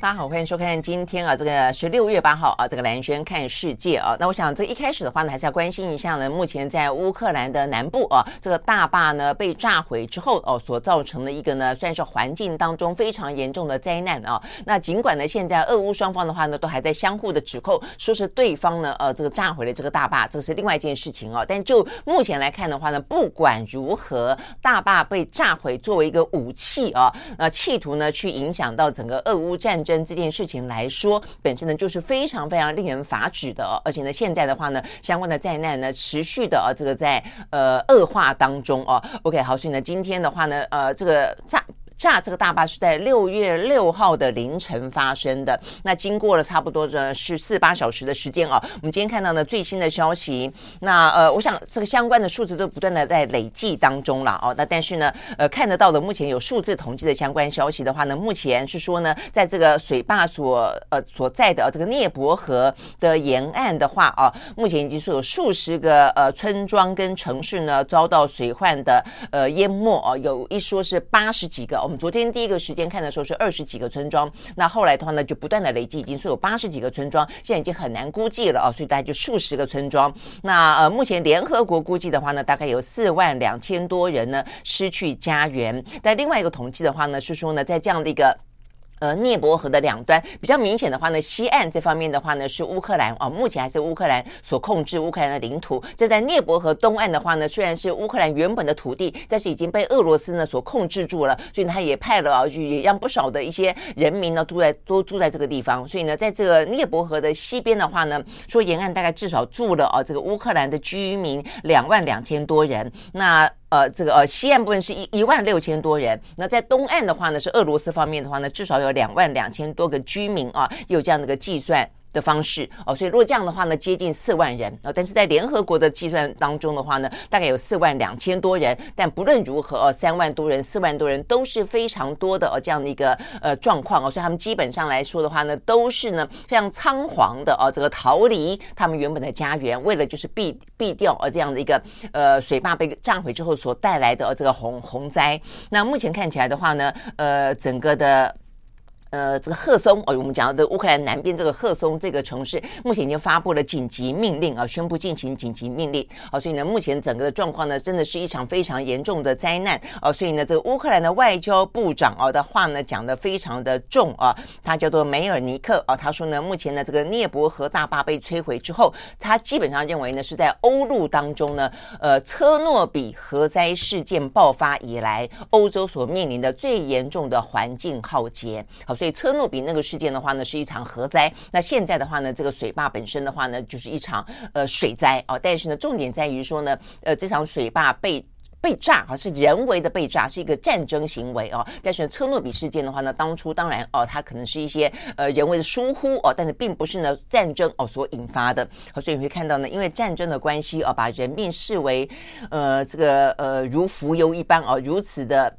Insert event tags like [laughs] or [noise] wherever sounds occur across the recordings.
大家好，欢迎收看今天啊，这个是六月八号啊，这个蓝轩看世界啊。那我想这一开始的话呢，还是要关心一下呢，目前在乌克兰的南部啊，这个大坝呢被炸毁之后哦，所造成的一个呢，算是环境当中非常严重的灾难啊。那尽管呢，现在俄乌双方的话呢，都还在相互的指控，说是对方呢，呃，这个炸毁了这个大坝，这是另外一件事情啊。但就目前来看的话呢，不管如何，大坝被炸毁作为一个武器啊，那企图呢去影响到整个俄乌战争。这件事情来说，本身呢就是非常非常令人发指的，而且呢，现在的话呢，相关的灾难呢持续的啊这个在呃恶化当中哦。OK，好，所以呢，今天的话呢，呃，这个炸。炸这个大坝是在六月六号的凌晨发生的。那经过了差不多的是四八小时的时间啊，我们今天看到呢最新的消息。那呃，我想这个相关的数字都不断的在累计当中了哦。那但是呢，呃，看得到的目前有数字统计的相关消息的话呢，目前是说呢，在这个水坝所呃所在的这个聂伯河的沿岸的话啊，目前已经说有数十个呃村庄跟城市呢遭到水患的呃淹没哦，有一说是八十几个。我们昨天第一个时间看的时候是二十几个村庄，那后来的话呢，就不断的累积，已经说有八十几个村庄，现在已经很难估计了啊，所以大概就数十个村庄。那呃，目前联合国估计的话呢，大概有四万两千多人呢失去家园。但另外一个统计的话呢，是说呢，在这样的一个。呃，涅伯河的两端比较明显的话呢，西岸这方面的话呢是乌克兰啊，目前还是乌克兰所控制乌克兰的领土。这在涅伯河东岸的话呢，虽然是乌克兰原本的土地，但是已经被俄罗斯呢所控制住了，所以他也派了啊，就也让不少的一些人民呢住在都住在这个地方。所以呢，在这个涅伯河的西边的话呢，说沿岸大概至少住了啊这个乌克兰的居民两万两千多人。那呃，这个呃，西岸部分是一一万六千多人。那在东岸的话呢，是俄罗斯方面的话呢，至少有两万两千多个居民啊，有这样的一个计算。的方式哦，所以如果这样的话呢，接近四万人啊，但是在联合国的计算当中的话呢，大概有四万两千多人。但不论如何哦，三万多人、四万多人都是非常多的哦，这样的一个呃状况哦，所以他们基本上来说的话呢，都是呢非常仓皇的哦，这个逃离他们原本的家园，为了就是避避掉呃这样的一个呃水坝被炸毁之后所带来的这个洪洪灾。那目前看起来的话呢，呃，整个的。呃，这个赫松哦，我们讲到的乌克兰南边这个赫松这个城市，目前已经发布了紧急命令啊，宣布进行紧急命令啊，所以呢，目前整个的状况呢，真的是一场非常严重的灾难啊，所以呢，这个乌克兰的外交部长啊的话呢，讲得非常的重啊，他叫做梅尔尼克啊，他说呢，目前呢，这个涅伯河大坝被摧毁之后，他基本上认为呢，是在欧陆当中呢，呃，车诺比核灾事件爆发以来，欧洲所面临的最严重的环境浩劫，好。所以车诺比那个事件的话呢，是一场核灾。那现在的话呢，这个水坝本身的话呢，就是一场呃水灾哦。但是呢，重点在于说呢，呃，这场水坝被被炸啊，是人为的被炸，是一个战争行为哦。但是车诺比事件的话呢，当初当然哦，它可能是一些呃人为的疏忽哦，但是并不是呢战争哦所引发的。所以你会看到呢，因为战争的关系哦，把人命视为呃这个呃如浮游一般哦，如此的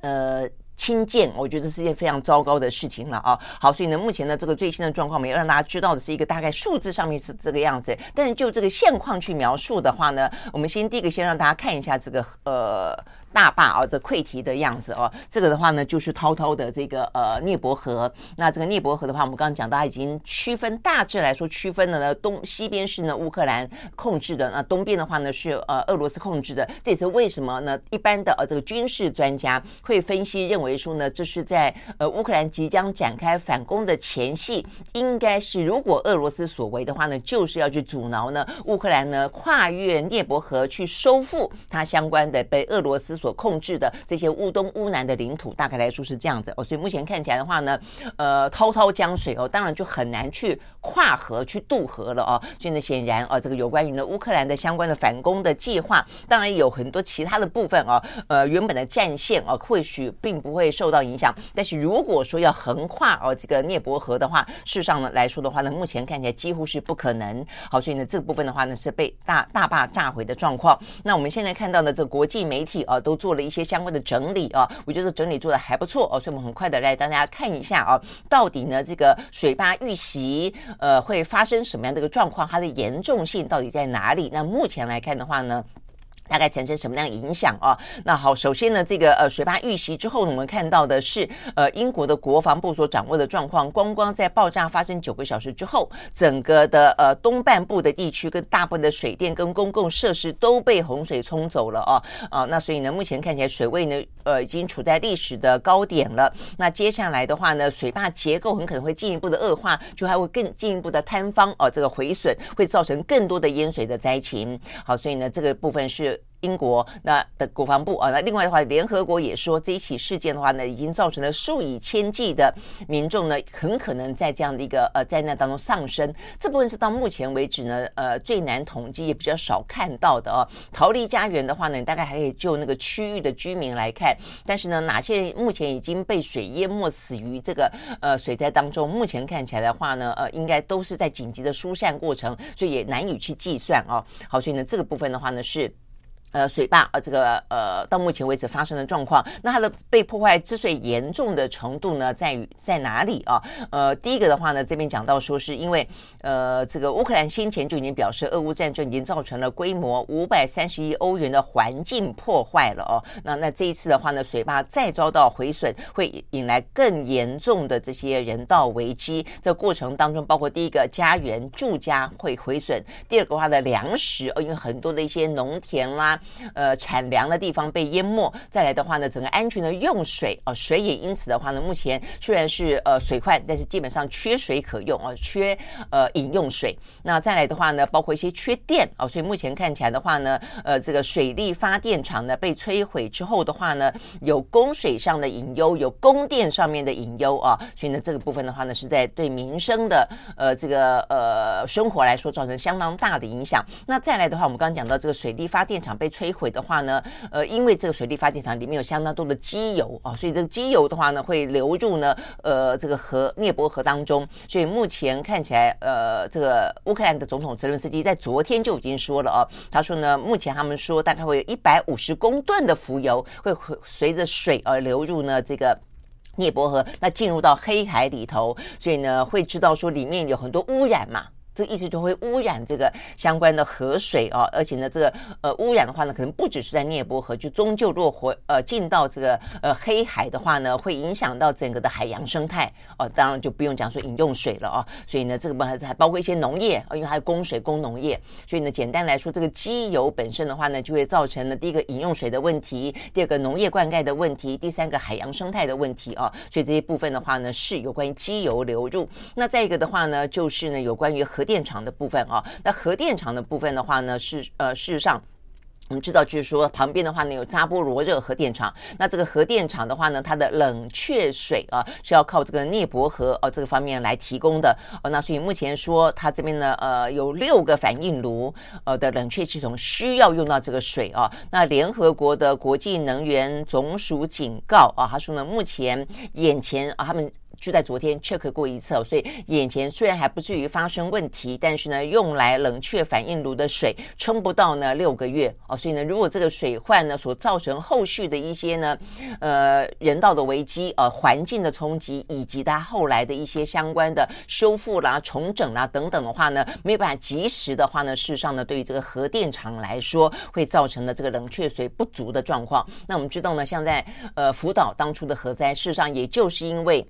呃。轻贱，我觉得是件非常糟糕的事情了啊！好，所以呢，目前呢，这个最新的状况，我们要让大家知道的是一个大概数字上面是这个样子。但是就这个现况去描述的话呢，我们先第一个先让大家看一下这个呃。大坝啊，这溃堤的样子哦。这个的话呢，就是滔滔的这个呃聂伯河。那这个聂伯河的话，我们刚刚讲到，它已经区分大致来说区分了呢，东西边是呢乌克兰控制的，那东边的话呢是呃俄罗斯控制的。这也是为什么呢？一般的呃这个军事专家会分析认为说呢，这是在呃乌克兰即将展开反攻的前夕，应该是如果俄罗斯所为的话呢，就是要去阻挠呢乌克兰呢跨越聂伯河去收复它相关的被俄罗斯所控制的这些乌东乌南的领土。大概来说是这样子哦，所以目前看起来的话呢，呃，滔滔江水哦，当然就很难去跨河去渡河了哦。所以呢，显然哦，这个有关于呢乌克兰的相关的反攻的计划，当然有很多其他的部分哦，呃，原本的战线哦，或许并不会受到影响。但是如果说要横跨哦这个涅伯河的话，事实上呢来说的话呢，目前看起来几乎是不可能。好，所以呢这个部分的话呢是被大大坝炸毁的状况。那我们现在看到的这国际媒体啊，都做了一些相关的整理啊，我觉得整理做的还不错哦，所以我们很快的来让大家看一下啊，到底呢这个水坝遇袭呃会发生什么样的一个状况，它的严重性到底在哪里？那目前来看的话呢？大概产生什么样的影响啊？那好，首先呢，这个呃水坝遇袭之后呢，我们看到的是呃英国的国防部所掌握的状况。光光在爆炸发生九个小时之后，整个的呃东半部的地区跟大部分的水电跟公共设施都被洪水冲走了啊啊！那所以呢，目前看起来水位呢呃已经处在历史的高点了。那接下来的话呢，水坝结构很可能会进一步的恶化，就还会更进一步的坍方哦、这个毁损会造成更多的淹水的灾情。好，所以呢，这个部分是。英国那的国防部啊，那另外的话，联合国也说这一起事件的话呢，已经造成了数以千计的民众呢，很可能在这样的一个呃灾难当中丧生。这部分是到目前为止呢，呃最难统计也比较少看到的哦。逃离家园的话呢，大概还可以就那个区域的居民来看，但是呢，哪些人目前已经被水淹没死于这个呃水灾当中？目前看起来的话呢，呃，应该都是在紧急的疏散过程，所以也难以去计算哦。好，所以呢，这个部分的话呢是。呃，水坝呃，这个呃，到目前为止发生的状况，那它的被破坏之所以严重的程度呢，在于在哪里啊？呃，第一个的话呢，这边讲到说，是因为呃，这个乌克兰先前就已经表示，俄乌战争已经造成了规模五百三十亿欧元的环境破坏了哦。那那这一次的话呢，水坝再遭到毁损，会引来更严重的这些人道危机。这过程当中，包括第一个家园住家会毁损，第二个话的粮食，呃，因为很多的一些农田啦。呃，产粮的地方被淹没，再来的话呢，整个安全的用水啊、水也因此的话呢，目前虽然是呃水患，但是基本上缺水可用啊、缺呃饮用水。那再来的话呢，包括一些缺电啊、所以目前看起来的话呢，呃，这个水力发电厂呢被摧毁之后的话呢，有供水上的隐忧，有供电上面的隐忧啊，所以呢，这个部分的话呢，是在对民生的呃这个呃生活来说造成相当大的影响。那再来的话，我们刚刚讲到这个水力发电厂被摧毁的话呢，呃，因为这个水力发电厂里面有相当多的机油啊，所以这个机油的话呢，会流入呢，呃，这个河涅伯河当中。所以目前看起来，呃，这个乌克兰的总统泽伦斯基在昨天就已经说了哦，他说呢，目前他们说大概会有一百五十公吨的浮油会随着水而流入呢这个涅伯河，那进入到黑海里头，所以呢，会知道说里面有很多污染嘛。这意思就会污染这个相关的河水啊，而且呢，这个呃污染的话呢，可能不只是在聂伯河，就终究落回呃进到这个呃黑海的话呢，会影响到整个的海洋生态哦。当然就不用讲说饮用水了啊。所以呢，这个部分还包括一些农业，因为还有供水供农业。所以呢，简单来说，这个机油本身的话呢，就会造成了第一个饮用水的问题，第二个农业灌溉的问题，第三个海洋生态的问题啊。所以这些部分的话呢，是有关于机油流入。那再一个的话呢，就是呢有关于核电厂的部分啊，那核电厂的部分的话呢，是呃，事实上我们知道，就是说旁边的话呢有扎波罗热核电厂，那这个核电厂的话呢，它的冷却水啊是要靠这个涅伯河哦这个方面来提供的哦。那所以目前说它这边呢呃有六个反应炉呃的冷却系统需要用到这个水啊。那联合国的国际能源总署警告啊，他说呢目前眼前啊他们。就在昨天 check 过一次，所以眼前虽然还不至于发生问题，但是呢，用来冷却反应炉的水撑不到呢六个月哦，所以呢，如果这个水患呢所造成后续的一些呢，呃，人道的危机、呃，环境的冲击，以及它后来的一些相关的修复啦、重整啦等等的话呢，没有办法及时的话呢，事实上呢，对于这个核电厂来说，会造成的这个冷却水不足的状况。那我们知道呢，像在呃福岛当初的核灾，事实上也就是因为。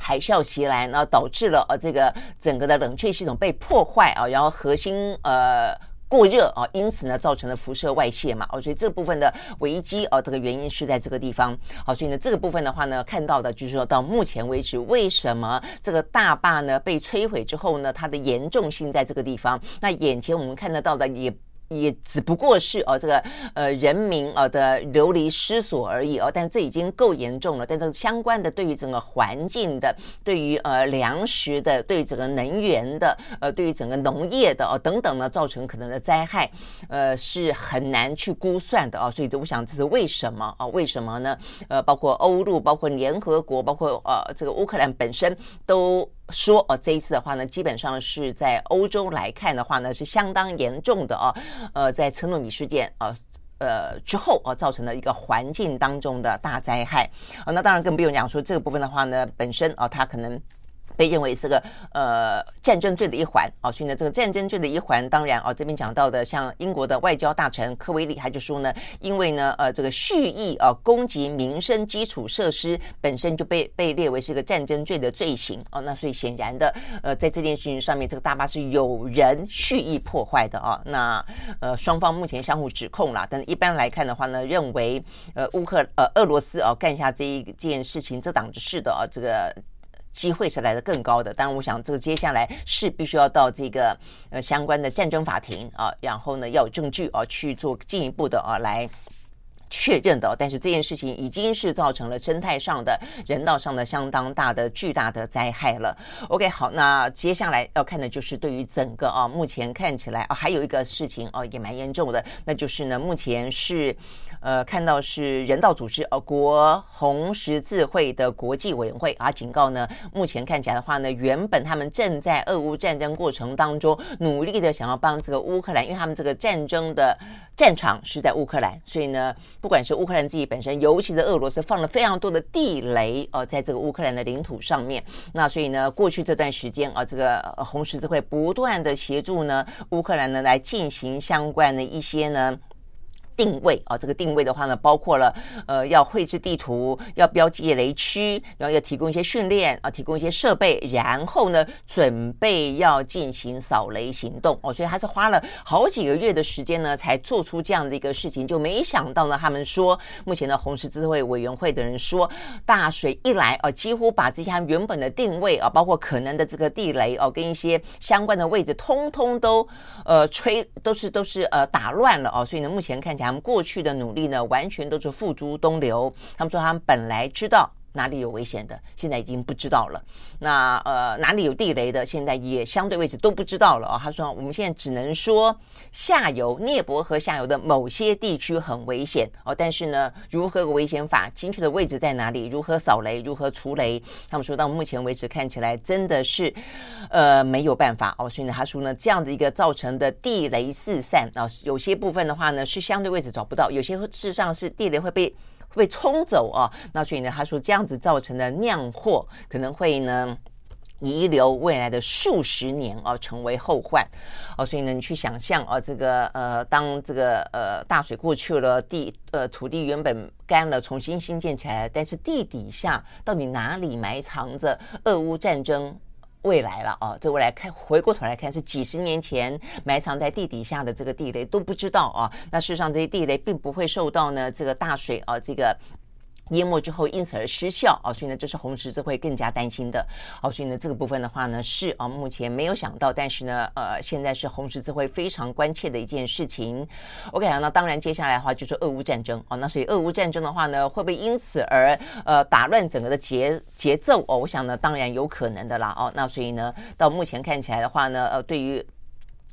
海啸袭来，然后导致了呃这个整个的冷却系统被破坏啊，然后核心呃过热啊，因此呢造成了辐射外泄嘛，哦，所以这部分的危机啊，这个原因是在这个地方。好，所以呢这个部分的话呢，看到的就是说到目前为止，为什么这个大坝呢被摧毁之后呢，它的严重性在这个地方？那眼前我们看得到的也。也只不过是哦，这个呃人民呃的流离失所而已哦，但这已经够严重了。但这个相关的对于整个环境的、对于呃粮食的、对于整个能源的、呃对于整个农业的哦等等呢，造成可能的灾害，呃是很难去估算的啊。所以我想这是为什么啊？为什么呢？呃，包括欧陆、包括联合国、包括呃这个乌克兰本身都。说哦，这一次的话呢，基本上是在欧洲来看的话呢，是相当严重的哦。呃，在车诺米事件啊，呃之后啊，造成了一个环境当中的大灾害啊。那当然更不用讲说这个部分的话呢，本身啊，它可能。被认为是个呃战争罪的一环。啊，所以呢，这个战争罪的一环，当然啊，这边讲到的像英国的外交大臣科威利，他就说呢，因为呢，呃，这个蓄意啊攻击民生基础设施本身就被被列为是个战争罪的罪行。啊，那所以显然的，呃，在这件事情上面，这个大巴是有人蓄意破坏的。啊，那呃双方目前相互指控了，但是一般来看的话呢，认为呃乌克呃俄罗斯啊干下这一件事情这档子事的啊这个。机会是来的更高的，当然，我想这个接下来是必须要到这个呃相关的战争法庭啊，然后呢要有证据啊去做进一步的啊来。确认的，但是这件事情已经是造成了生态上的、人道上的相当大的、巨大的灾害了。OK，好，那接下来要看的就是对于整个啊，目前看起来啊，还有一个事情哦，也蛮严重的，那就是呢，目前是呃，看到是人道组织呃，国红十字会的国际委员会啊，警告呢，目前看起来的话呢，原本他们正在俄乌战争过程当中努力的想要帮这个乌克兰，因为他们这个战争的。战场是在乌克兰，所以呢，不管是乌克兰自己本身，尤其是俄罗斯放了非常多的地雷哦，在这个乌克兰的领土上面。那所以呢，过去这段时间啊，这个红十字会不断的协助呢乌克兰呢来进行相关的一些呢。定位啊，这个定位的话呢，包括了呃，要绘制地图，要标记雷区，然后要提供一些训练啊，提供一些设备，然后呢，准备要进行扫雷行动哦，所以他是花了好几个月的时间呢，才做出这样的一个事情，就没想到呢，他们说目前的红十字会委员会的人说，大水一来啊，几乎把这些原本的定位啊，包括可能的这个地雷哦，跟一些相关的位置，通通都呃吹，都是都是呃打乱了哦，所以呢，目前看起来。们过去的努力呢，完全都是付诸东流。他们说他们本来知道哪里有危险的，现在已经不知道了。那呃，哪里有地雷的，现在也相对位置都不知道了啊。他说，我们现在只能说下游聂伯河下游的某些地区很危险哦，但是呢，如何个危险法，精确的位置在哪里，如何扫雷，如何除雷，他们说到目前为止看起来真的是呃没有办法哦。所以呢，他说呢，这样的一个造成的地雷四散啊，有些部分的话呢是相对位置找不到，有些事实上是地雷会被。被冲走啊，那所以呢，他说这样子造成的酿祸可能会呢遗留未来的数十年啊，成为后患哦。所以呢，你去想象啊，这个呃，当这个呃大水过去了，地呃土地原本干了，重新新建起来，但是地底下到底哪里埋藏着俄乌战争？未来了啊，这未来看回过头来看，是几十年前埋藏在地底下的这个地雷都不知道啊。那事实上，这些地雷并不会受到呢这个大水啊这个。淹没之后，因此而失效啊，所以呢，这是红十字会更加担心的。啊，所以呢，这个部分的话呢，是啊，目前没有想到，但是呢，呃，现在是红十字会非常关切的一件事情。OK，那当然接下来的话就是俄乌战争哦，那所以俄乌战争的话呢，会不会因此而呃打乱整个的节节奏哦？我想呢，当然有可能的啦哦。那所以呢，到目前看起来的话呢，呃，对于。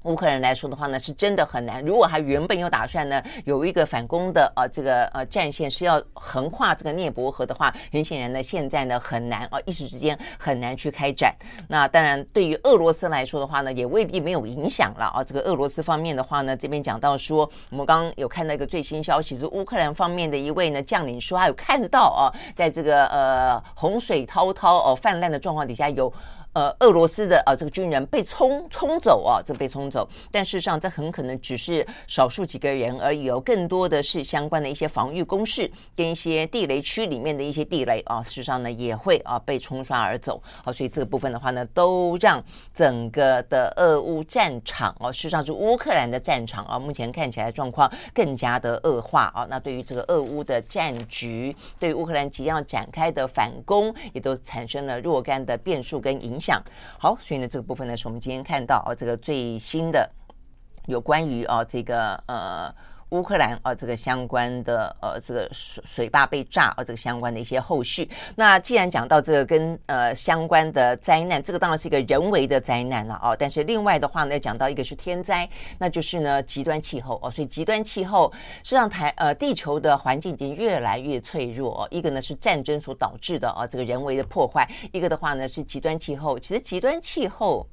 乌克兰来说的话呢，是真的很难。如果他原本有打算呢，有一个反攻的呃这个呃战线是要横跨这个涅伯河的话，很显然呢，现在呢很难啊，一时之间很难去开展。那当然，对于俄罗斯来说的话呢，也未必没有影响了啊。这个俄罗斯方面的话呢，这边讲到说，我们刚刚有看到一个最新消息，是乌克兰方面的一位呢将领说，他有看到啊，在这个呃洪水滔滔哦泛滥的状况底下有。呃，俄罗斯的啊、呃，这个军人被冲冲走啊，这被冲走。但事实上，这很可能只是少数几个人而已哦，更多的是相关的一些防御工事跟一些地雷区里面的一些地雷啊，事实上呢也会啊被冲刷而走。好，所以这个部分的话呢，都让整个的俄乌战场哦，事实上是乌克兰的战场啊，目前看起来状况更加的恶化啊。那对于这个俄乌的战局，对乌克兰即将展开的反攻，也都产生了若干的变数跟影响。好，所以呢，这个部分呢，是我们今天看到啊，这个最新的有关于啊，这个呃。乌克兰啊，这个相关的呃，这个水水坝被炸啊，这个相关的一些后续。那既然讲到这个跟呃相关的灾难，这个当然是一个人为的灾难了啊。但是另外的话呢，讲到一个是天灾，那就是呢极端气候哦。所以极端气候是让台呃地球的环境已经越来越脆弱。一个呢是战争所导致的啊，这个人为的破坏；一个的话呢是极端气候。其实极端气候。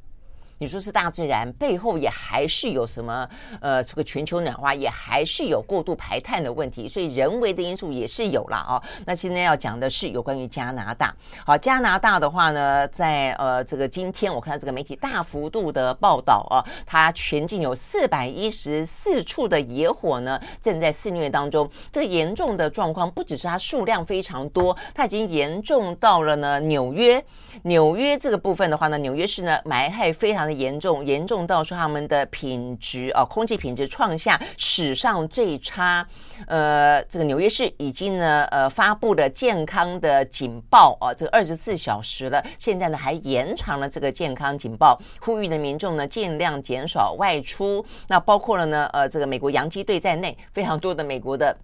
你说是大自然背后也还是有什么？呃，这个全球暖化也还是有过度排碳的问题，所以人为的因素也是有了啊。那现在要讲的是有关于加拿大。好，加拿大的话呢，在呃这个今天我看到这个媒体大幅度的报道啊，它全境有四百一十四处的野火呢正在肆虐当中。这个严重的状况不只是它数量非常多，它已经严重到了呢纽约。纽约这个部分的话呢，纽约市呢埋害非常的严重，严重到说他们的品质啊，空气品质创下史上最差。呃，这个纽约市已经呢，呃，发布了健康的警报啊，这个二十四小时了。现在呢，还延长了这个健康警报，呼吁的民众呢尽量减少外出。那包括了呢，呃，这个美国洋基队在内，非常多的美国的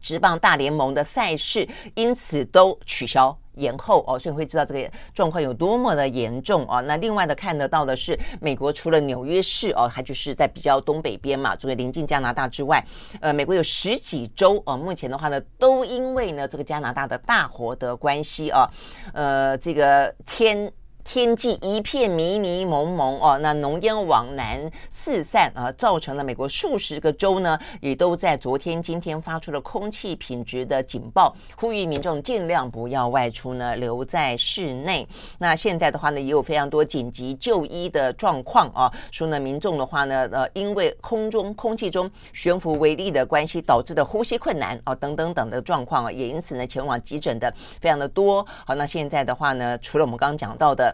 职棒大联盟的赛事，因此都取消。延后哦，所以会知道这个状况有多么的严重啊。那另外的看得到的是，美国除了纽约市哦，它就是在比较东北边嘛，作为临近加拿大之外，呃，美国有十几州哦，目前的话呢，都因为呢这个加拿大的大火的关系啊，呃，这个天。天际一片迷迷蒙蒙哦，那浓烟往南四散啊，造成了美国数十个州呢，也都在昨天、今天发出了空气品质的警报，呼吁民众尽量不要外出呢，留在室内。那现在的话呢，也有非常多紧急就医的状况啊，说呢，民众的话呢，呃，因为空中空气中悬浮微粒的关系导致的呼吸困难啊，等等等的状况啊，也因此呢，前往急诊的非常的多。好，那现在的话呢，除了我们刚刚讲到的。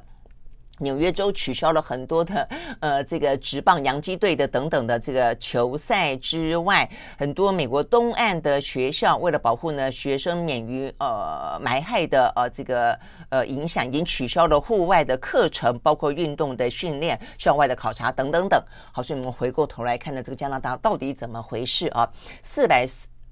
纽约州取消了很多的呃这个职棒洋基队的等等的这个球赛之外，很多美国东岸的学校为了保护呢学生免于呃埋害的呃这个呃影响，已经取消了户外的课程，包括运动的训练、校外的考察等等等。好，所以我们回过头来看呢，这个加拿大到底怎么回事啊？四百。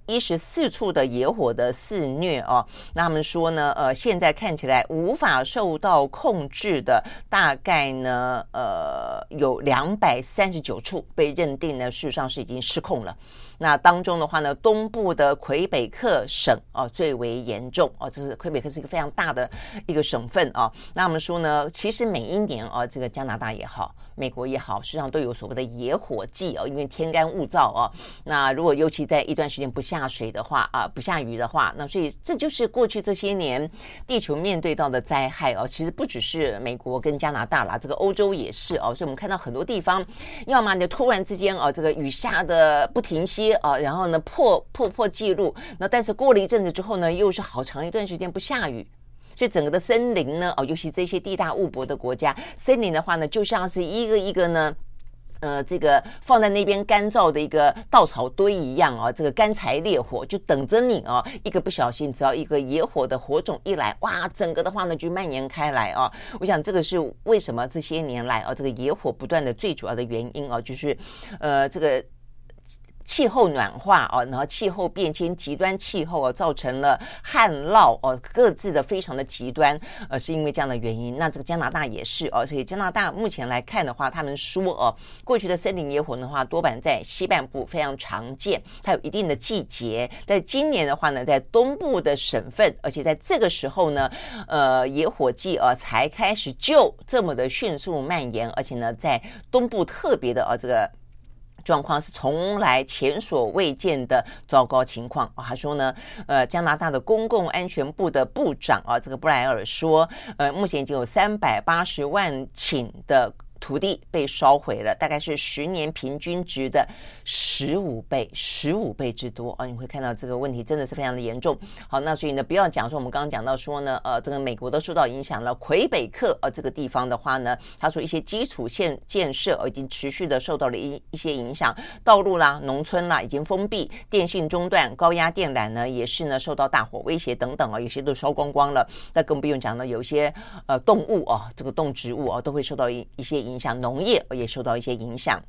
一十四处的野火的肆虐哦，那他们说呢，呃，现在看起来无法受到控制的，大概呢，呃，有两百三十九处被认定呢，事实上是已经失控了。那当中的话呢，东部的魁北克省哦最为严重哦，这是魁北克是一个非常大的一个省份啊。那我们说呢，其实每一年啊，这个加拿大也好，美国也好，实际上都有所谓的野火季哦，因为天干物燥哦。那如果尤其在一段时间不下水的话啊，不下雨的话，那所以这就是过去这些年地球面对到的灾害哦。其实不只是美国跟加拿大啦，这个欧洲也是哦。所以我们看到很多地方，要么就突然之间哦，这个雨下的不停歇。啊，然后呢，破破破纪录，那但是过了一阵子之后呢，又是好长一段时间不下雨，所以整个的森林呢，哦，尤其这些地大物博的国家，森林的话呢，就像是一个一个呢，呃，这个放在那边干燥的一个稻草堆一样啊，这个干柴烈火就等着你啊，一个不小心，只要一个野火的火种一来，哇，整个的话呢就蔓延开来啊。我想这个是为什么这些年来啊，这个野火不断的最主要的原因啊，就是呃，这个。气候暖化哦，然后气候变迁、极端气候哦，造成了旱涝哦，各自的非常的极端，呃，是因为这样的原因。那这个加拿大也是哦，所以加拿大目前来看的话，他们说哦，过去的森林野火的话，多半在西半部非常常见，它有一定的季节。在今年的话呢，在东部的省份，而且在这个时候呢，呃，野火季啊才开始就这么的迅速蔓延，而且呢，在东部特别的呃这个。状况是从来前所未见的糟糕情况啊！他说呢，呃，加拿大的公共安全部的部长啊，这个布莱尔说，呃，目前已经有三百八十万顷的。土地被烧毁了，大概是十年平均值的十五倍，十五倍之多啊！你会看到这个问题真的是非常的严重。好，那所以呢，不要讲说我们刚刚讲到说呢，呃，这个美国都受到影响了。魁北克呃这个地方的话呢，他说一些基础建建设已经持续的受到了一一些影响，道路啦、农村啦已经封闭，电信中断，高压电缆呢也是呢受到大火威胁等等啊，有些都烧光光了。那更不用讲了，有些呃动物啊，这个动植物啊都会受到一一些。影响农业也受到一些影响。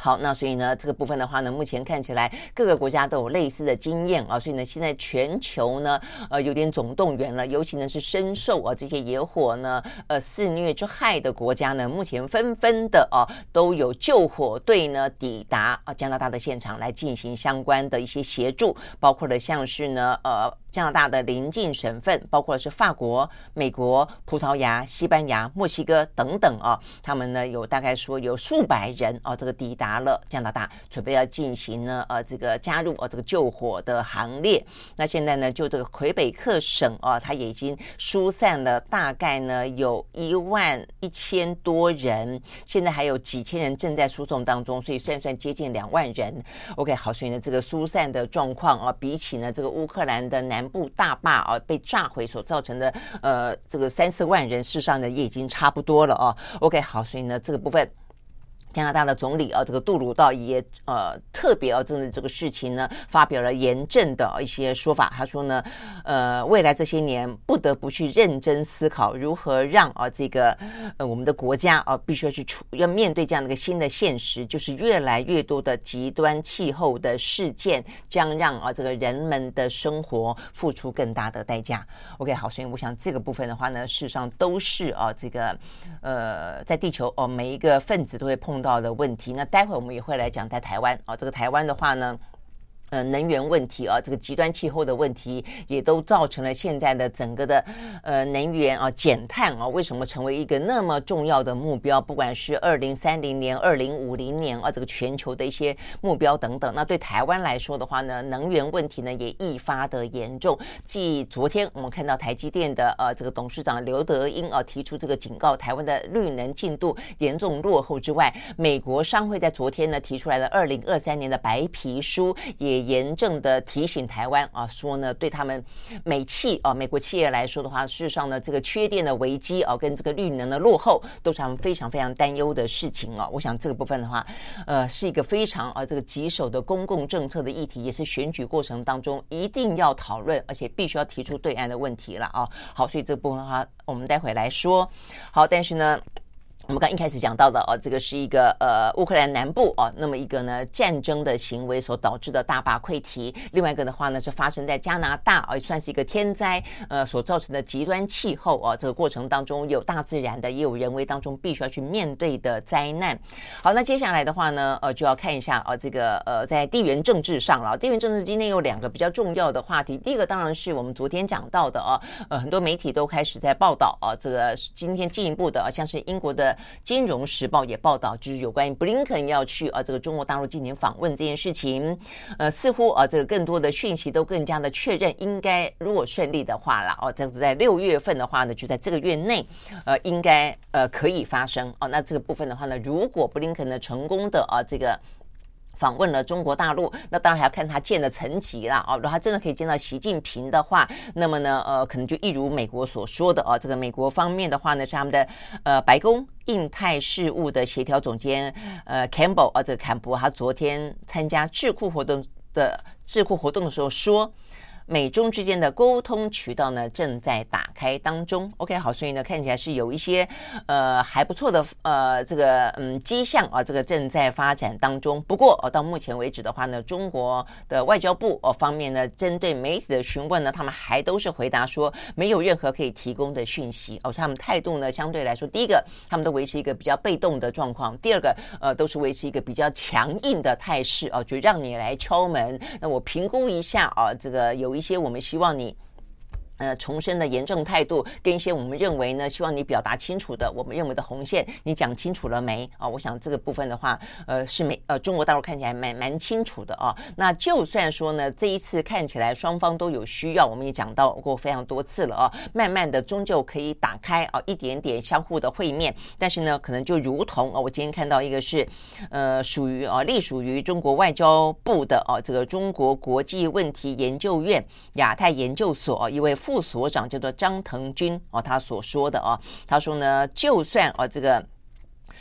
好，那所以呢，这个部分的话呢，目前看起来各个国家都有类似的经验啊，所以呢，现在全球呢，呃，有点总动员了，尤其呢是深受啊这些野火呢，呃，肆虐之害的国家呢，目前纷纷的啊都有救火队呢抵达啊加拿大的现场来进行相关的一些协助，包括了像是呢，呃。加拿大的邻近省份，包括是法国、美国、葡萄牙、西班牙、墨西哥等等啊，他们呢有大概说有数百人啊，这个抵达拿了加拿大，准备要进行呢呃这个加入啊这个救火的行列。那现在呢，就这个魁北克省啊，它也已经疏散了大概呢有一万一千多人，现在还有几千人正在输送当中，所以算算接近两万人。OK，好，所以呢这个疏散的状况啊，比起呢这个乌克兰的南。部大坝啊被炸毁所造成的呃这个三四万人，事实上呢也已经差不多了哦。OK，好，所以呢这个部分。加拿大的总理啊，这个杜鲁道也呃特别啊，针对这个事情呢，发表了严正的一些说法。他说呢，呃，未来这些年不得不去认真思考如何让啊这个呃我们的国家啊必须要去处要面对这样的一个新的现实，就是越来越多的极端气候的事件将让啊这个人们的生活付出更大的代价。OK，好，所以我想这个部分的话呢，事实上都是啊这个呃在地球哦每一个分子都会碰。碰到的问题，那待会我们也会来讲在台湾啊，这个台湾的话呢。呃，能源问题啊，这个极端气候的问题，也都造成了现在的整个的呃能源啊减碳啊，为什么成为一个那么重要的目标？不管是二零三零年、二零五零年啊，这个全球的一些目标等等。那对台湾来说的话呢，能源问题呢也愈发的严重。继昨天我们看到台积电的呃这个董事长刘德英啊提出这个警告，台湾的绿能进度严重落后之外，美国商会在昨天呢提出来了二零二三年的白皮书也。严正的提醒台湾啊，说呢，对他们美企啊，美国企业来说的话，事实上呢，这个缺电的危机啊，跟这个绿能的落后，都是他们非常非常担忧的事情啊。我想这个部分的话，呃，是一个非常啊，这个棘手的公共政策的议题，也是选举过程当中一定要讨论，而且必须要提出对岸的问题了啊。好，所以这部分的话，我们待会来说。好，但是呢。我们刚一开始讲到的哦，这个是一个呃乌克兰南部哦，那么一个呢战争的行为所导致的大坝溃堤，另外一个的话呢是发生在加拿大哦，也算是一个天灾呃所造成的极端气候哦，这个过程当中有大自然的，也有人为当中必须要去面对的灾难。好，那接下来的话呢，呃就要看一下啊这个呃在地缘政治上了，地缘政治今天有两个比较重要的话题，第一个当然是我们昨天讲到的啊，呃很多媒体都开始在报道啊，这个今天进一步的像是英国的。金融时报也报道，就是有关于布林肯要去啊这个中国大陆进行访问这件事情，呃，似乎啊这个更多的讯息都更加的确认，应该如果顺利的话了哦，这是在六月份的话呢，就在这个月内，呃，应该呃可以发生哦。那这个部分的话呢，如果布林肯呢成功的啊这个。访问了中国大陆，那当然还要看他见的层级啦，哦。如果他真的可以见到习近平的话，那么呢，呃，可能就一如美国所说的哦，这个美国方面的话呢，是他们的呃白宫印太事务的协调总监呃 Campbell 啊，这个坎博他昨天参加智库活动的智库活动的时候说。美中之间的沟通渠道呢正在打开当中。OK，好，所以呢看起来是有一些呃还不错的呃这个嗯迹象啊，这个正在发展当中。不过哦，到目前为止的话呢，中国的外交部哦方面呢，针对媒体的询问呢，他们还都是回答说没有任何可以提供的讯息哦，他们态度呢相对来说，第一个他们都维持一个比较被动的状况，第二个呃都是维持一个比较强硬的态势哦，就让你来敲门，那我评估一下啊，这个有一些我们希望你。呃，重申的严正态度，跟一些我们认为呢，希望你表达清楚的，我们认为的红线，你讲清楚了没啊？我想这个部分的话，呃，是没呃，中国大陆看起来蛮蛮清楚的啊。那就算说呢，这一次看起来双方都有需要，我们也讲到过非常多次了啊，慢慢的终究可以打开啊，一点点相互的会面。但是呢，可能就如同啊，我今天看到一个是呃，属于啊，隶属于中国外交部的啊，这个中国国际问题研究院亚太研究所一位。副所长叫做张腾军哦，他所说的哦，他说呢，就算哦这个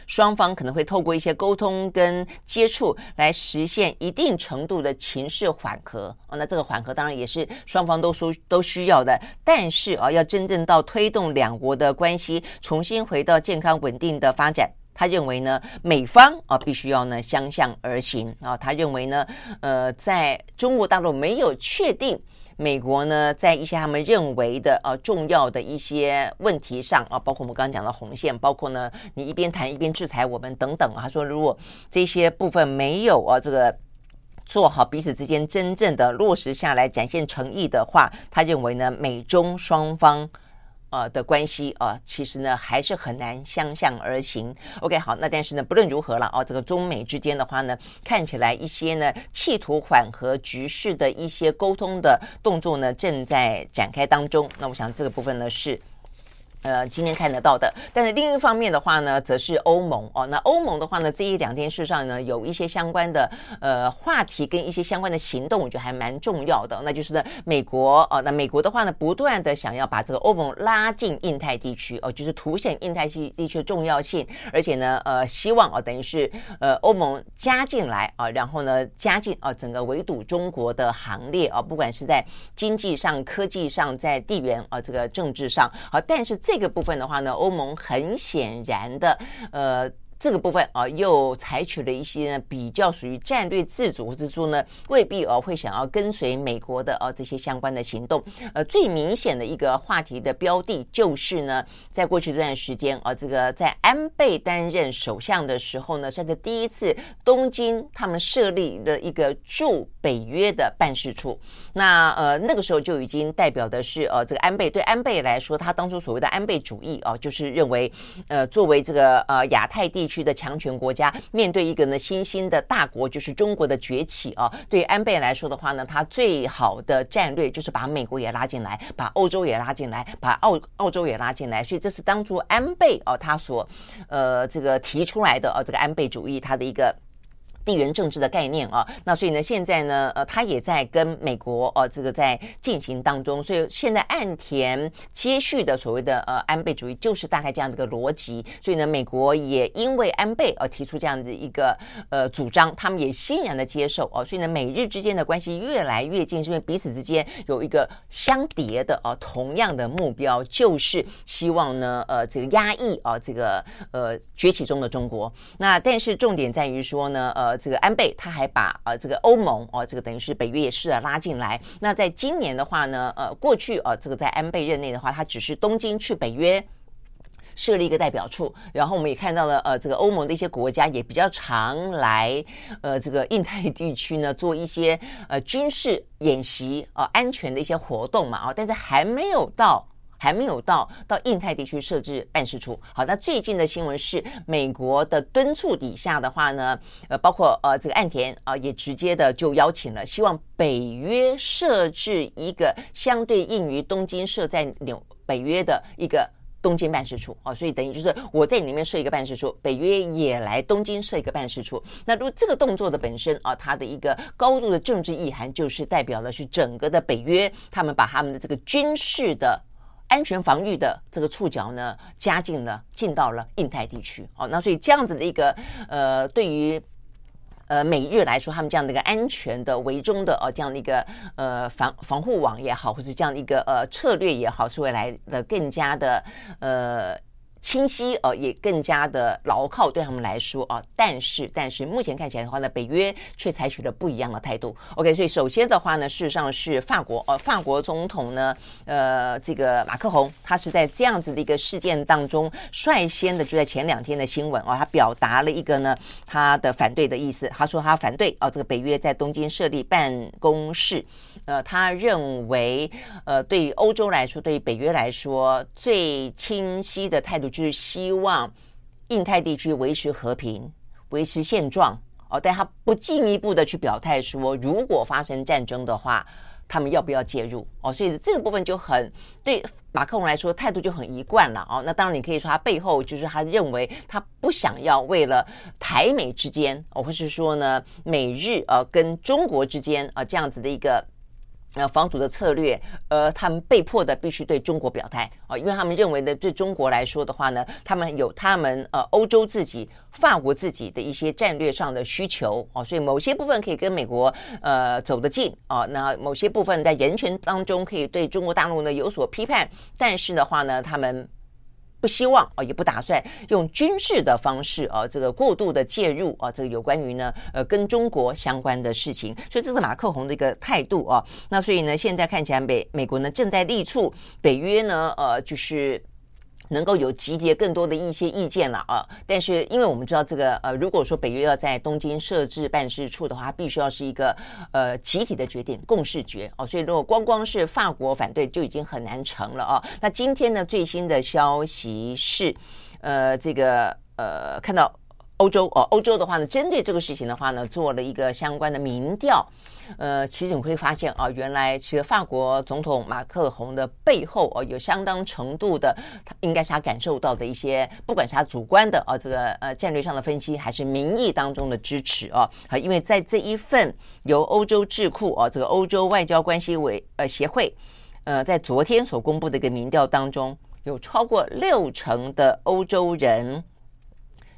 双方可能会透过一些沟通跟接触来实现一定程度的情势缓和哦，那这个缓和当然也是双方都说都需要的，但是啊，要真正到推动两国的关系重新回到健康稳定的发展，他认为呢，美方啊必须要呢相向而行啊，他认为呢，呃，在中国大陆没有确定。美国呢，在一些他们认为的呃重要的一些问题上啊，包括我们刚刚讲的红线，包括呢，你一边谈一边制裁我们等等啊。他说，如果这些部分没有啊这个做好彼此之间真正的落实下来，展现诚意的话，他认为呢，美中双方。呃的关系啊、其实呢还是很难相向而行。OK，好，那但是呢，不论如何了哦，这个中美之间的话呢，看起来一些呢企图缓和局势的一些沟通的动作呢正在展开当中。那我想这个部分呢是。呃，今天看得到的，但是另一方面的话呢，则是欧盟哦。那欧盟的话呢，这一两天事实上呢，有一些相关的呃话题跟一些相关的行动，我觉得还蛮重要的。那就是呢，美国哦，那美国的话呢，不断的想要把这个欧盟拉进印太地区哦，就是凸显印太区地区的重要性，而且呢，呃，希望哦，等于是呃欧盟加进来啊，然后呢，加进啊整个围堵中国的行列啊，不管是在经济上、科技上，在地缘啊这个政治上，好，但是。这这个部分的话呢，欧盟很显然的，呃。这个部分啊，又采取了一些比较属于战略自主之处呢，未必啊会想要跟随美国的啊这些相关的行动。呃，最明显的一个话题的标的，就是呢，在过去这段时间啊，这个在安倍担任首相的时候呢，算是第一次东京他们设立了一个驻北约的办事处。那呃那个时候就已经代表的是呃这个安倍对安倍来说，他当初所谓的安倍主义啊，就是认为呃作为这个呃亚太地区的强权国家面对一个呢新兴的大国，就是中国的崛起啊。对安倍来说的话呢，他最好的战略就是把美国也拉进来，把欧洲也拉进来，把澳澳洲也拉进来。所以这是当初安倍哦，他所呃这个提出来的哦，这个安倍主义他的一个。地缘政治的概念啊，那所以呢，现在呢，呃，他也在跟美国哦，这个在进行当中，所以现在岸田接续的所谓的呃安倍主义，就是大概这样的一个逻辑。所以呢，美国也因为安倍而提出这样的一个呃主张，他们也欣然的接受哦。所以呢，美日之间的关系越来越近，是因为彼此之间有一个相叠的哦，同样的目标，就是希望呢，呃，这个压抑啊，这个呃崛起中的中国。那但是重点在于说呢，呃。这个安倍他还把呃这个欧盟哦，这个等于是北约也是啊拉进来。那在今年的话呢，呃，过去呃这个在安倍任内的话，他只是东京去北约设立一个代表处。然后我们也看到了，呃，这个欧盟的一些国家也比较常来呃这个印太地区呢做一些呃军事演习啊、呃、安全的一些活动嘛啊，但是还没有到。还没有到到印太地区设置办事处。好，那最近的新闻是美国的敦促底下的话呢，呃，包括呃这个岸田啊，也直接的就邀请了，希望北约设置一个相对应于东京设在纽北约的一个东京办事处哦，所以等于就是我在里面设一个办事处，北约也来东京设一个办事处。那如果这个动作的本身啊，它的一个高度的政治意涵，就是代表了是整个的北约，他们把他们的这个军事的。安全防御的这个触角呢，加进了进到了印太地区。哦，那所以这样子的一个呃，对于呃，美日来说，他们这样的一个安全的、围中的哦这样的一个呃防防护网也好，或者这样的一个呃策略也好，是未来的更加的呃。清晰呃，也更加的牢靠，对他们来说啊。但是，但是目前看起来的话呢，北约却采取了不一样的态度。OK，所以首先的话呢，事实上是法国呃，法国总统呢，呃，这个马克宏，他是在这样子的一个事件当中，率先的就在前两天的新闻哦，他表达了一个呢他的反对的意思。他说他反对哦，这个北约在东京设立办公室。呃，他认为呃，对欧洲来说，对于北约来说，最清晰的态度。就是希望印太地区维持和平、维持现状哦，但他不进一步的去表态说，如果发生战争的话，他们要不要介入哦？所以这个部分就很对马克龙来说态度就很一贯了哦。那当然你可以说他背后就是他认为他不想要为了台美之间哦，或是说呢美日呃跟中国之间啊这样子的一个。呃，防堵的策略，呃，他们被迫的必须对中国表态啊，因为他们认为呢，对中国来说的话呢，他们有他们呃欧洲自己、法国自己的一些战略上的需求哦，所以某些部分可以跟美国呃走得近啊，那某些部分在人权当中可以对中国大陆呢有所批判，但是的话呢，他们。希望啊，也不打算用军事的方式啊，这个过度的介入啊，这个有关于呢，呃，跟中国相关的事情，所以这是马克宏的一个态度啊。那所以呢，现在看起来美美国呢正在力促北约呢，呃，就是。能够有集结更多的一些意见了啊，但是因为我们知道这个呃，如果说北约要在东京设置办事处的话，必须要是一个呃集体的决定，共识决哦，所以如果光光是法国反对就已经很难成了啊。那今天呢，最新的消息是，呃，这个呃看到。欧洲哦，欧洲的话呢，针对这个事情的话呢，做了一个相关的民调。呃，其实你会发现啊，原来其实法国总统马克宏的背后哦，有相当程度的，他应该是他感受到的一些，不管是他主观的啊，这个呃战略上的分析，还是民意当中的支持啊。啊，因为在这一份由欧洲智库啊，这个欧洲外交关系委呃协会呃，在昨天所公布的一个民调当中，有超过六成的欧洲人。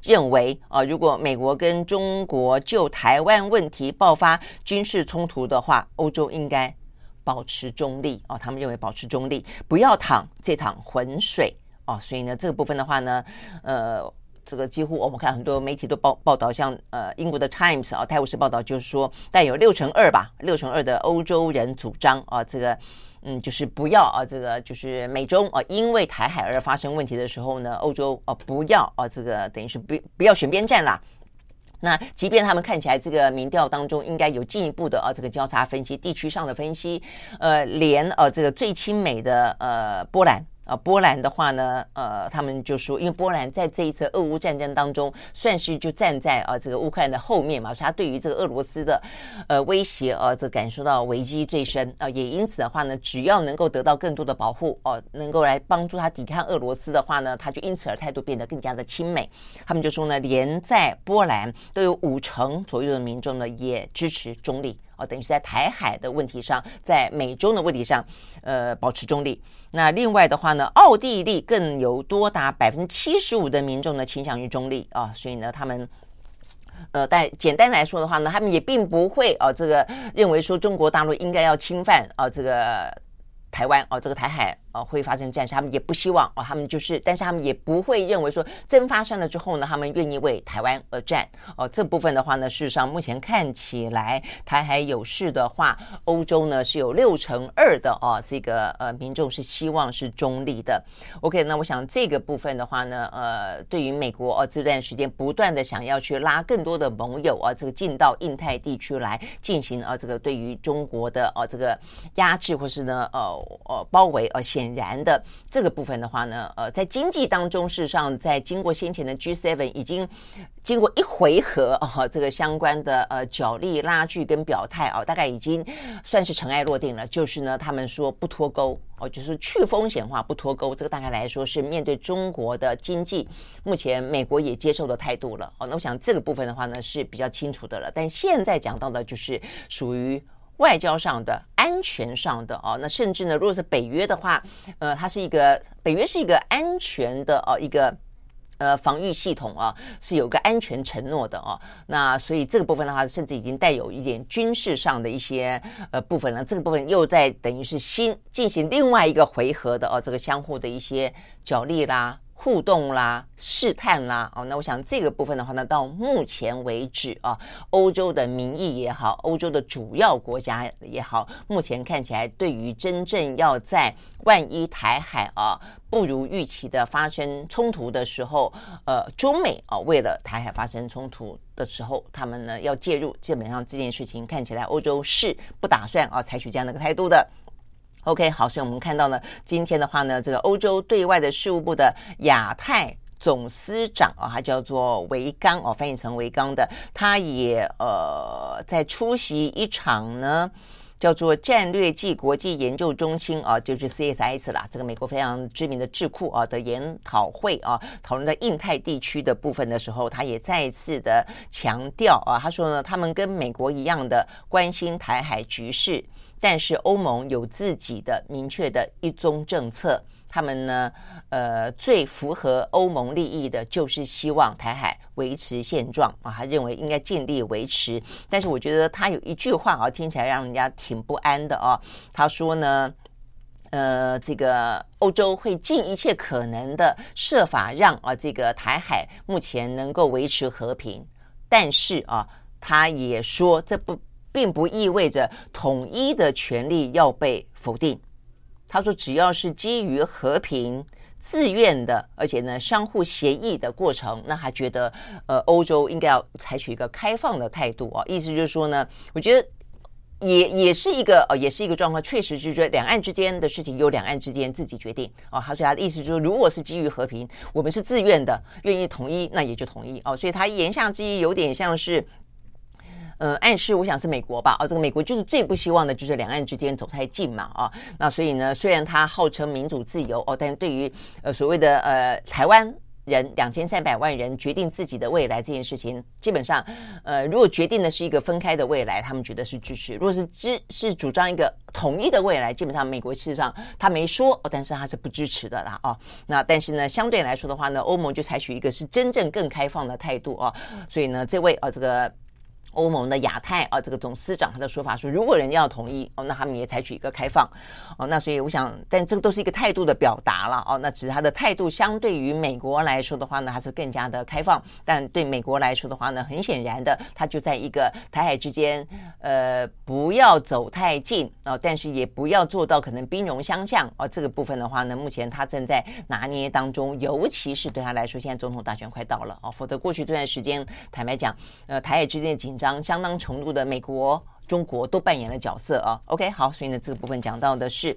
认为啊，如果美国跟中国就台湾问题爆发军事冲突的话，欧洲应该保持中立啊。他们认为保持中立，不要淌这趟浑水啊。所以呢，这个部分的话呢，呃，这个几乎我们看很多媒体都报报道，像呃英国的 Times 啊，泰晤士报道就是说，带有六成二吧，六成二的欧洲人主张啊，这个。嗯，就是不要啊，这个就是美中啊，因为台海而发生问题的时候呢，欧洲啊不要啊，这个等于是不不要选边站啦。那即便他们看起来这个民调当中应该有进一步的啊这个交叉分析、地区上的分析，呃，连呃这个最亲美的呃波兰。啊，波兰的话呢，呃，他们就说，因为波兰在这一次俄乌战争当中，算是就站在啊这个乌克兰的后面嘛，所以他对于这个俄罗斯的呃威胁啊，这感受到危机最深啊，也因此的话呢，只要能够得到更多的保护哦，能够来帮助他抵抗俄罗斯的话呢，他就因此而态度变得更加的亲美。他们就说呢，连在波兰都有五成左右的民众呢，也支持中立。哦，等于是在台海的问题上，在美中的问题上，呃，保持中立。那另外的话呢，奥地利更有多达百分之七十五的民众呢倾向于中立啊，所以呢，他们，呃，但简单来说的话呢，他们也并不会啊，这个认为说中国大陆应该要侵犯啊，这个台湾啊，这个台海。啊，会发生战事，他们也不希望哦，他们就是，但是他们也不会认为说真发生了之后呢，他们愿意为台湾而战。哦，这部分的话呢，事实上目前看起来，台海有事的话，欧洲呢是有六成二的哦，这个呃民众是希望是中立的。OK，那我想这个部分的话呢，呃，对于美国哦这段时间不断的想要去拉更多的盟友啊，这个进到印太地区来进行啊，这个对于中国的啊这个压制或是呢呃呃包围而先。显然的，这个部分的话呢，呃，在经济当中，事实上，在经过先前的 G7 已经经过一回合啊，这个相关的呃角力拉锯跟表态啊，大概已经算是尘埃落定了。就是呢，他们说不脱钩哦，就是去风险化不脱钩。这个大概来说是面对中国的经济，目前美国也接受的态度了。哦，那我想这个部分的话呢是比较清楚的了。但现在讲到的就是属于。外交上的、安全上的哦，那甚至呢，如果是北约的话，呃，它是一个北约是一个安全的哦一个呃，防御系统啊，是有个安全承诺的哦。那所以这个部分的话，甚至已经带有一点军事上的一些呃部分了。这个部分又在等于是新进行另外一个回合的哦，这个相互的一些角力啦。互动啦，试探啦，哦，那我想这个部分的话呢，到目前为止啊，欧洲的民意也好，欧洲的主要国家也好，目前看起来，对于真正要在万一台海啊不如预期的发生冲突的时候，呃，中美啊为了台海发生冲突的时候，他们呢要介入，基本上这件事情看起来，欧洲是不打算啊采取这样的一个态度的。OK，好，所以我们看到呢，今天的话呢，这个欧洲对外的事务部的亚太总司长啊，他叫做维刚哦，翻译成维刚的，他也呃在出席一场呢，叫做战略暨国际研究中心啊，就是 CSIS 啦，这个美国非常知名的智库啊的研讨会啊，讨论的印太地区的部分的时候，他也再一次的强调啊，他说呢，他们跟美国一样的关心台海局势。但是欧盟有自己的明确的一中政策，他们呢，呃，最符合欧盟利益的就是希望台海维持现状啊，他认为应该尽力维持。但是我觉得他有一句话啊，听起来让人家挺不安的啊。他说呢，呃，这个欧洲会尽一切可能的设法让啊这个台海目前能够维持和平，但是啊，他也说这不。并不意味着统一的权利要被否定。他说，只要是基于和平、自愿的，而且呢相互协议的过程，那他觉得，呃，欧洲应该要采取一个开放的态度啊。意思就是说呢，我觉得也也是一个呃，也是一个状况，确实就是说两岸之间的事情由两岸之间自己决定啊。他说他的意思就是，如果是基于和平，我们是自愿的，愿意统一，那也就统一哦。所以他言下之意有点像是。呃，暗示我想是美国吧，啊，这个美国就是最不希望的就是两岸之间走太近嘛，啊，那所以呢，虽然他号称民主自由哦，但是对于呃所谓的呃台湾人两千三百万人决定自己的未来这件事情，基本上，呃，如果决定的是一个分开的未来，他们觉得是支持；如果是支是主张一个统一的未来，基本上美国事实上他没说，但是他是不支持的啦，哦，那但是呢，相对来说的话呢，欧盟就采取一个是真正更开放的态度哦，所以呢，这位啊这个。欧盟的亚太啊，这个总司长他的说法说，如果人家要同意哦，那他们也采取一个开放哦，那所以我想，但这个都是一个态度的表达了哦，那只是他的态度相对于美国来说的话呢，还是更加的开放。但对美国来说的话呢，很显然的，他就在一个台海之间，呃，不要走太近哦，但是也不要做到可能兵戎相向哦，这个部分的话呢，目前他正在拿捏当中，尤其是对他来说，现在总统大选快到了哦，否则过去这段时间，坦白讲，呃，台海之间的紧。相当程度的美国、中国都扮演了角色啊。OK，好，所以呢，这个部分讲到的是，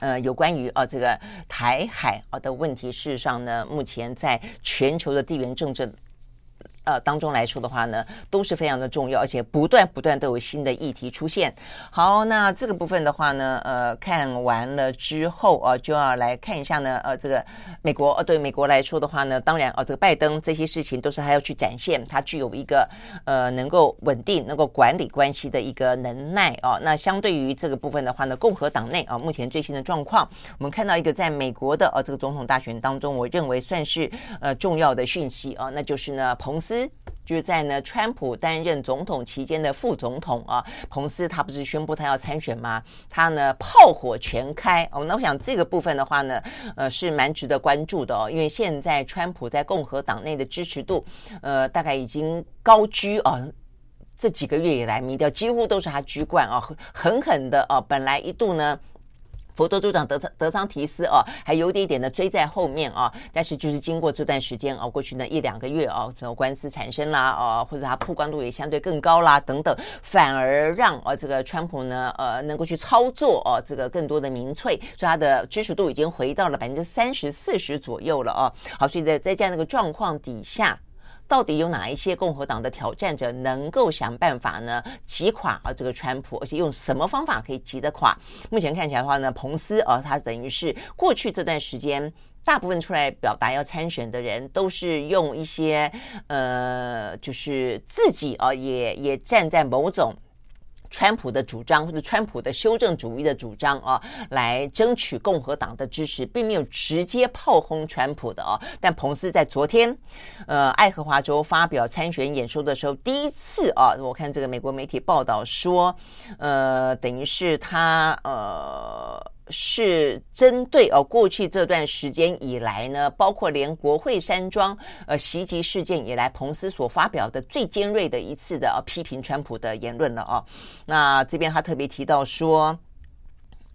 呃，有关于啊这个台海啊的问题。事实上呢，目前在全球的地缘政治。呃，当中来说的话呢，都是非常的重要，而且不断不断都有新的议题出现。好，那这个部分的话呢，呃，看完了之后啊，就要来看一下呢，呃，这个美国，呃，对美国来说的话呢，当然，呃，这个拜登这些事情都是还要去展现他具有一个呃能够稳定、能够管理关系的一个能耐啊。那相对于这个部分的话呢，共和党内啊，目前最新的状况，我们看到一个在美国的呃这个总统大选当中，我认为算是呃重要的讯息啊，那就是呢，彭斯。就是在呢，川普担任总统期间的副总统啊，彭斯他不是宣布他要参选吗？他呢炮火全开哦，那我想这个部分的话呢，呃是蛮值得关注的哦，因为现在川普在共和党内的支持度，呃大概已经高居啊，这几个月以来民调几乎都是他居冠啊，狠狠的啊，本来一度呢。佛州州长德德桑提斯哦，还有点点的追在后面啊，但是就是经过这段时间啊，过去那一两个月啊，这个官司产生啦啊，或者他曝光度也相对更高啦等等，反而让啊这个川普呢呃能够去操作哦这个更多的民粹，所以他的支持度已经回到了百分之三十四十左右了哦。好，所以在在这样的一个状况底下。到底有哪一些共和党的挑战者能够想办法呢击垮啊这个川普，而且用什么方法可以击得垮？目前看起来的话呢，彭斯啊，他等于是过去这段时间大部分出来表达要参选的人，都是用一些呃，就是自己啊也也站在某种。川普的主张或者川普的修正主义的主张啊，来争取共和党的支持，并没有直接炮轰川普的啊。但彭斯在昨天，呃，爱荷华州发表参选演说的时候，第一次啊，我看这个美国媒体报道说，呃，等于是他呃。是针对哦，过去这段时间以来呢，包括连国会山庄呃袭击事件以来，彭斯所发表的最尖锐的一次的批评川普的言论了哦。那这边他特别提到说，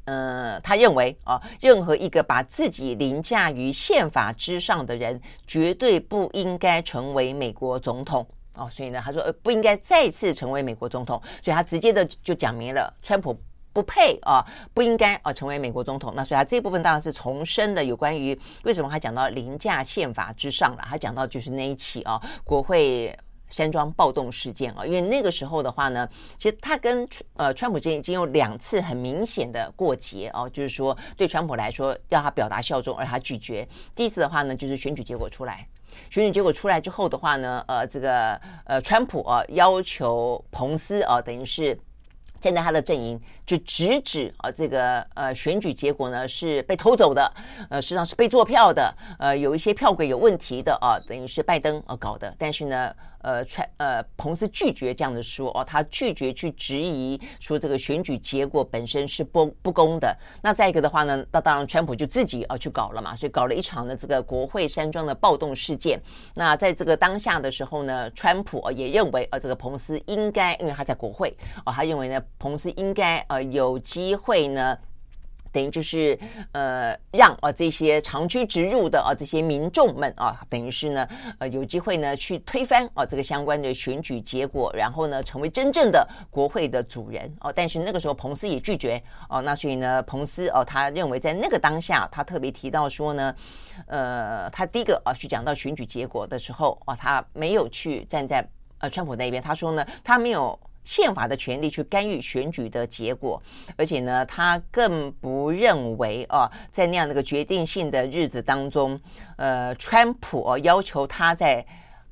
呃，他认为啊，任何一个把自己凌驾于宪法之上的人，绝对不应该成为美国总统哦。所以呢，他说呃，不应该再次成为美国总统，所以他直接的就讲明了，川普。不配啊，不应该啊成为美国总统。那所以他这部分当然是重申的，有关于为什么他讲到凌驾宪法之上了。他讲到就是那一起啊，国会山庄暴动事件啊，因为那个时候的话呢，其实他跟呃川普之间已经有两次很明显的过节哦，就是说对川普来说要他表达效忠，而他拒绝。第一次的话呢，就是选举结果出来，选举结果出来之后的话呢，呃，这个呃川普啊要求彭斯啊，等于是。现在他的阵营就直指啊，这个呃选举结果呢是被偷走的，呃实际上是被做票的，呃有一些票轨有问题的啊，等于是拜登啊搞的，但是呢。呃，川呃，彭斯拒绝这样的说哦，他拒绝去质疑说这个选举结果本身是不不公的。那再一个的话呢，那当然川普就自己啊去搞了嘛，所以搞了一场的这个国会山庄的暴动事件。那在这个当下的时候呢，川普也认为呃这个彭斯应该，因为他在国会啊，他认为呢彭斯应该呃有机会呢。等于就是呃，让啊这些长驱直入的啊这些民众们啊，等于是呢呃有机会呢去推翻啊这个相关的选举结果，然后呢成为真正的国会的主人哦。但是那个时候彭斯也拒绝哦，那所以呢彭斯哦他认为在那个当下，他特别提到说呢，呃他第一个啊去讲到选举结果的时候啊，他没有去站在呃川普那边，他说呢他没有。宪法的权利去干预选举的结果，而且呢，他更不认为啊，在那样的一个决定性的日子当中，呃，川普啊要求他在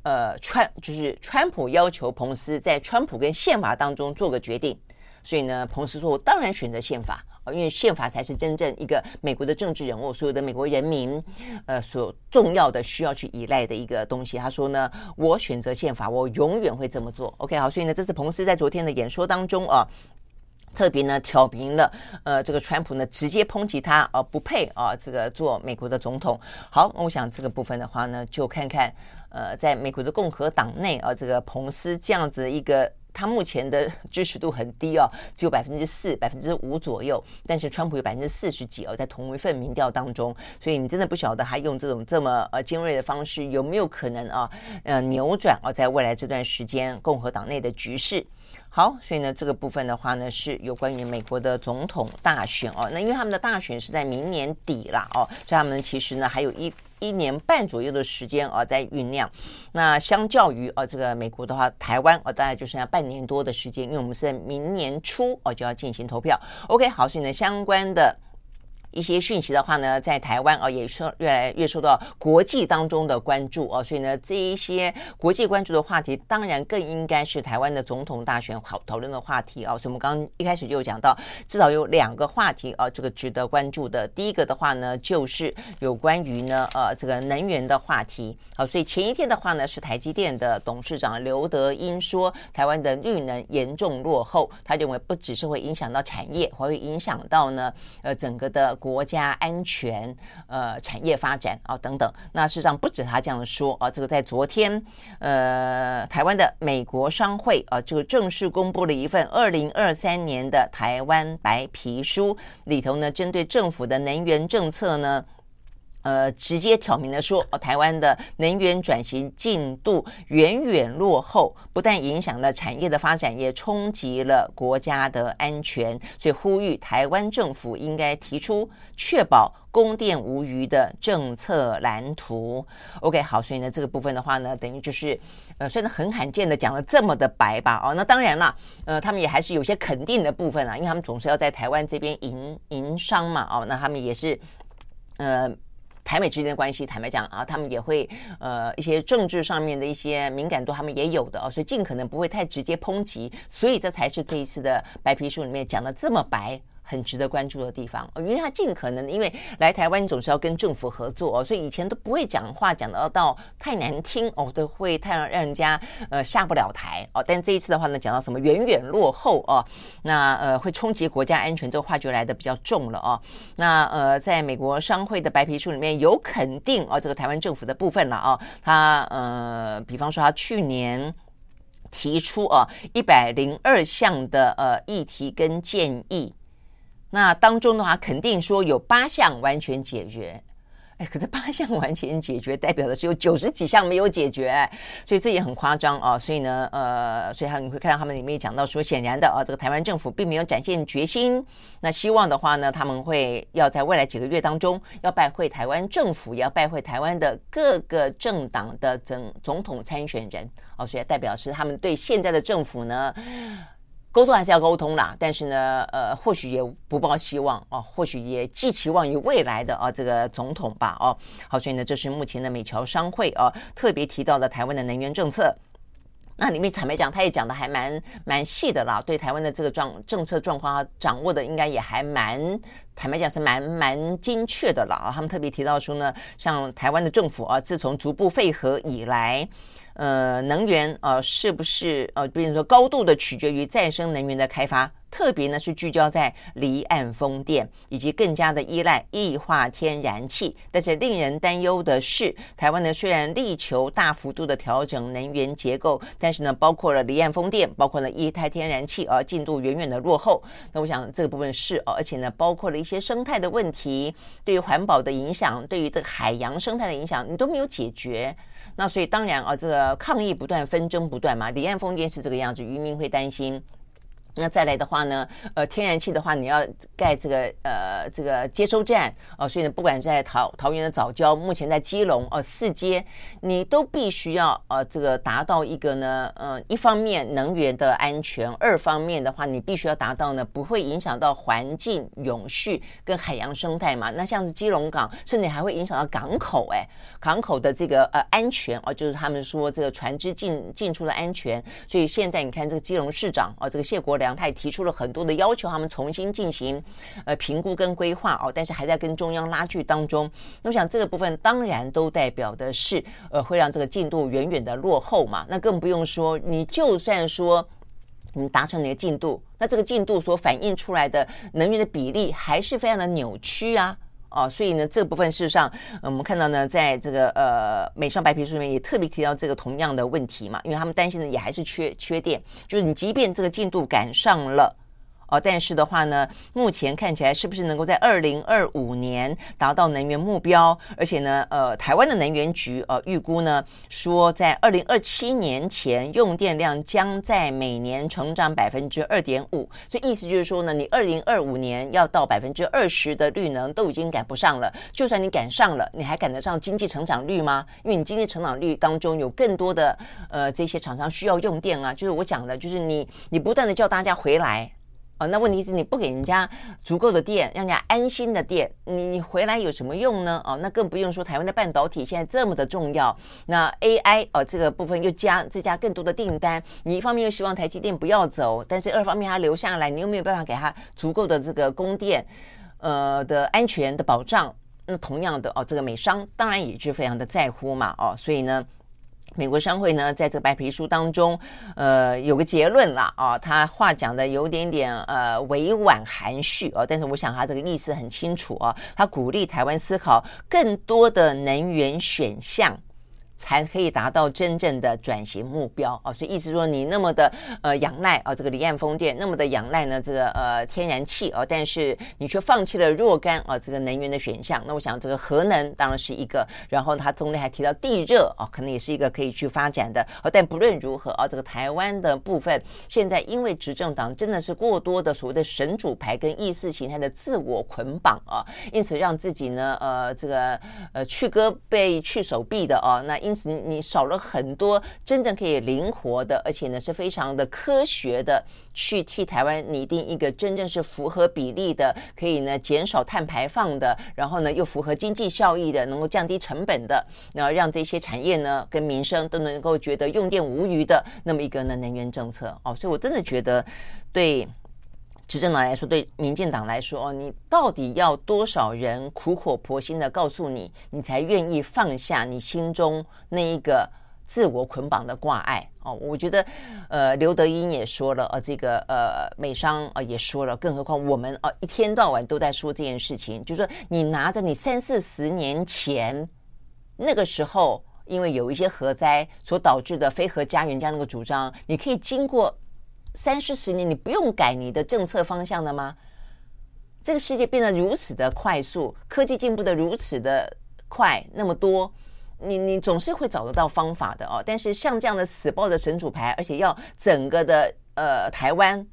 呃川就是川普要求彭斯在川普跟宪法当中做个决定，所以呢，彭斯说我当然选择宪法。因为宪法才是真正一个美国的政治人物，所有的美国人民，呃，所重要的需要去依赖的一个东西。他说呢，我选择宪法，我永远会这么做。OK，好，所以呢，这是彭斯在昨天的演说当中啊，特别呢挑明了，呃，这个川普呢直接抨击他，呃，不配啊，这个做美国的总统。好，我想这个部分的话呢，就看看，呃，在美国的共和党内啊，这个彭斯这样子一个。他目前的支持度很低哦，只有百分之四、百分之五左右。但是川普有百分之四十几哦，在同一份民调当中，所以你真的不晓得他用这种这么呃尖锐的方式有没有可能啊呃扭转啊在未来这段时间共和党内的局势。好，所以呢这个部分的话呢是有关于美国的总统大选哦。那因为他们的大选是在明年底啦哦，所以他们其实呢还有一。一年半左右的时间啊，在酝酿。那相较于啊，这个美国的话，台湾啊，大概就剩下半年多的时间，因为我们是在明年初哦就要进行投票。OK，好，所以呢，相关的。一些讯息的话呢，在台湾啊，也受越来越受到国际当中的关注啊，所以呢，这一些国际关注的话题，当然更应该是台湾的总统大选讨讨论的话题啊。所以我们刚刚一开始就讲到，至少有两个话题啊，这个值得关注的。第一个的话呢，就是有关于呢，呃，这个能源的话题。好，所以前一天的话呢，是台积电的董事长刘德英说，台湾的绿能严重落后，他认为不只是会影响到产业，还会影响到呢，呃，整个的。国家安全、呃，产业发展啊等等，那事实上不止他这样说啊，这个在昨天，呃，台湾的美国商会啊，这个正式公布了一份二零二三年的台湾白皮书，里头呢，针对政府的能源政策呢。呃，直接挑明了说，哦，台湾的能源转型进度远远落后，不但影响了产业的发展，也冲击了国家的安全，所以呼吁台湾政府应该提出确保供电无虞的政策蓝图。OK，好，所以呢，这个部分的话呢，等于就是呃，算是很罕见的讲了这么的白吧。哦，那当然了，呃，他们也还是有些肯定的部分啊，因为他们总是要在台湾这边营营商嘛。哦，那他们也是呃。台美之间的关系，坦白讲啊，他们也会呃一些政治上面的一些敏感度，他们也有的哦，所以尽可能不会太直接抨击，所以这才是这一次的白皮书里面讲的这么白。很值得关注的地方，因为他尽可能，因为来台湾总是要跟政府合作哦，所以以前都不会讲话讲得到太难听哦，都会太让人家呃下不了台哦。但这一次的话呢，讲到什么远远落后哦，那呃会冲击国家安全，这个话就来的比较重了哦。那呃，在美国商会的白皮书里面有肯定哦，这个台湾政府的部分了哦，他呃，比方说他去年提出啊一百零二项的呃议题跟建议。那当中的话，肯定说有八项完全解决，哎，可是八项 [laughs] 完全解决，代表的是有九十几项没有解决，所以这也很夸张啊。所以呢，呃，所以他你会看到他们里面讲到说，显然的啊，这个台湾政府并没有展现决心。那希望的话呢，他们会要在未来几个月当中，要拜会台湾政府，也要拜会台湾的各个政党的总总统参选人哦，所以代表是他们对现在的政府呢。沟通还是要沟通啦，但是呢，呃，或许也不抱希望哦，或许也寄期望于未来的啊这个总统吧哦。好，所以呢，这是目前的美侨商会啊特别提到的台湾的能源政策。那里面坦白讲，他也讲的还蛮蛮细的啦，对台湾的这个状政策状况掌握的应该也还蛮坦白讲是蛮蛮精确的了啊。他们特别提到说呢，像台湾的政府啊，自从逐步废核以来。呃，能源呃，是不是呃，比如说高度的取决于再生能源的开发，特别呢是聚焦在离岸风电，以及更加的依赖液化天然气。但是令人担忧的是，台湾呢虽然力求大幅度的调整能源结构，但是呢，包括了离岸风电，包括了液态天然气，而、进度远远的落后。那我想这个部分是哦，而且呢，包括了一些生态的问题，对于环保的影响，对于这个海洋生态的影响，你都没有解决。那所以当然啊，这个抗议不断，纷争不断嘛。离岸风电是这个样子，渔民会担心。那再来的话呢，呃，天然气的话，你要盖这个呃这个接收站哦、所以呢，不管在桃桃园的藻礁，目前在基隆哦、呃，四街，你都必须要呃这个达到一个呢，呃，一方面能源的安全，二方面的话，你必须要达到呢，不会影响到环境永续跟海洋生态嘛。那像是基隆港，甚至还会影响到港口哎，港口的这个呃安全哦、就是他们说这个船只进进出的安全。所以现在你看这个基隆市长哦、这个谢国梁他也提出了很多的要求，他们重新进行呃评估跟规划哦，但是还在跟中央拉锯当中。那我想这个部分当然都代表的是呃会让这个进度远远的落后嘛。那更不用说，你就算说你达成你的进度，那这个进度所反映出来的能源的比例还是非常的扭曲啊。哦，所以呢，这部分事实上，我们看到呢，在这个呃美商白皮书里面也特别提到这个同样的问题嘛，因为他们担心的也还是缺缺电，就是你即便这个进度赶上了。哦，但是的话呢，目前看起来是不是能够在二零二五年达到能源目标？而且呢，呃，台湾的能源局呃预估呢，说在二零二七年前用电量将在每年成长百分之二点五，所以意思就是说呢，你二零二五年要到百分之二十的绿能都已经赶不上了。就算你赶上了，你还赶得上经济成长率吗？因为你经济成长率当中有更多的呃这些厂商需要用电啊，就是我讲的，就是你你不断的叫大家回来。哦，那问题是你不给人家足够的电，让人家安心的电，你你回来有什么用呢？哦，那更不用说台湾的半导体现在这么的重要，那 AI 哦这个部分又加再加更多的订单，你一方面又希望台积电不要走，但是二方面它留下来，你又没有办法给他足够的这个供电，呃的安全的保障。那同样的哦，这个美商当然也是非常的在乎嘛，哦，所以呢。美国商会呢，在这个白皮书当中，呃，有个结论啦，啊，他话讲的有点点呃委婉含蓄啊，但是我想他这个意思很清楚啊，他鼓励台湾思考更多的能源选项。才可以达到真正的转型目标啊，所以意思说你那么的呃仰赖啊这个离岸风电，那么的仰赖呢这个呃天然气啊，但是你却放弃了若干啊这个能源的选项。那我想这个核能当然是一个，然后他中间还提到地热啊，可能也是一个可以去发展的。哦但不论如何啊，这个台湾的部分现在因为执政党真的是过多的所谓的神主牌跟意识形态的自我捆绑啊，因此让自己呢呃这个呃去胳膊去手臂的哦，那因因此你少了很多真正可以灵活的，而且呢是非常的科学的去替台湾拟定一个真正是符合比例的，可以呢减少碳排放的，然后呢又符合经济效益的，能够降低成本的，然后让这些产业呢跟民生都能够觉得用电无虞的那么一个呢能源政策哦，所以我真的觉得对。执政党来说，对民进党来说，哦，你到底要多少人苦口婆心的告诉你，你才愿意放下你心中那一个自我捆绑的挂碍？哦，我觉得，呃，刘德英也说了，呃，这个呃，美商啊也说了，更何况我们啊，一天到晚都在说这件事情，就是说，你拿着你三四十年前那个时候，因为有一些核灾所导致的非核家园这样那个主张，你可以经过。三四十年，你不用改你的政策方向了吗？这个世界变得如此的快速，科技进步的如此的快，那么多，你你总是会找得到方法的哦。但是像这样的死抱的神主牌，而且要整个的呃台湾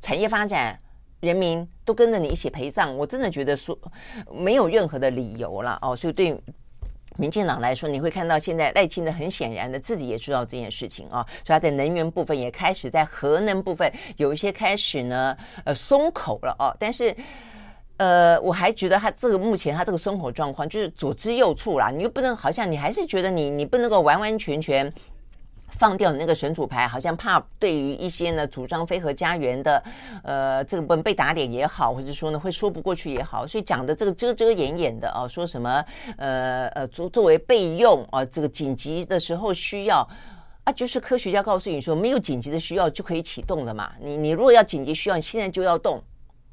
产业发展，人民都跟着你一起陪葬，我真的觉得说没有任何的理由了哦。所以对。民进党来说，你会看到现在赖清德很显然的自己也知道这件事情啊，所以他在能源部分也开始在核能部分有一些开始呢，呃，松口了啊。但是，呃，我还觉得他这个目前他这个松口状况就是左支右绌啦，你又不能好像你还是觉得你你不能够完完全全。放掉你那个神主牌，好像怕对于一些呢主张非核家园的，呃，这个不被打脸也好，或者说呢会说不过去也好，所以讲的这个遮遮掩掩的啊，说什么呃呃作作为备用啊，这个紧急的时候需要啊，就是科学家告诉你说没有紧急的需要就可以启动了嘛，你你如果要紧急需要，你现在就要动，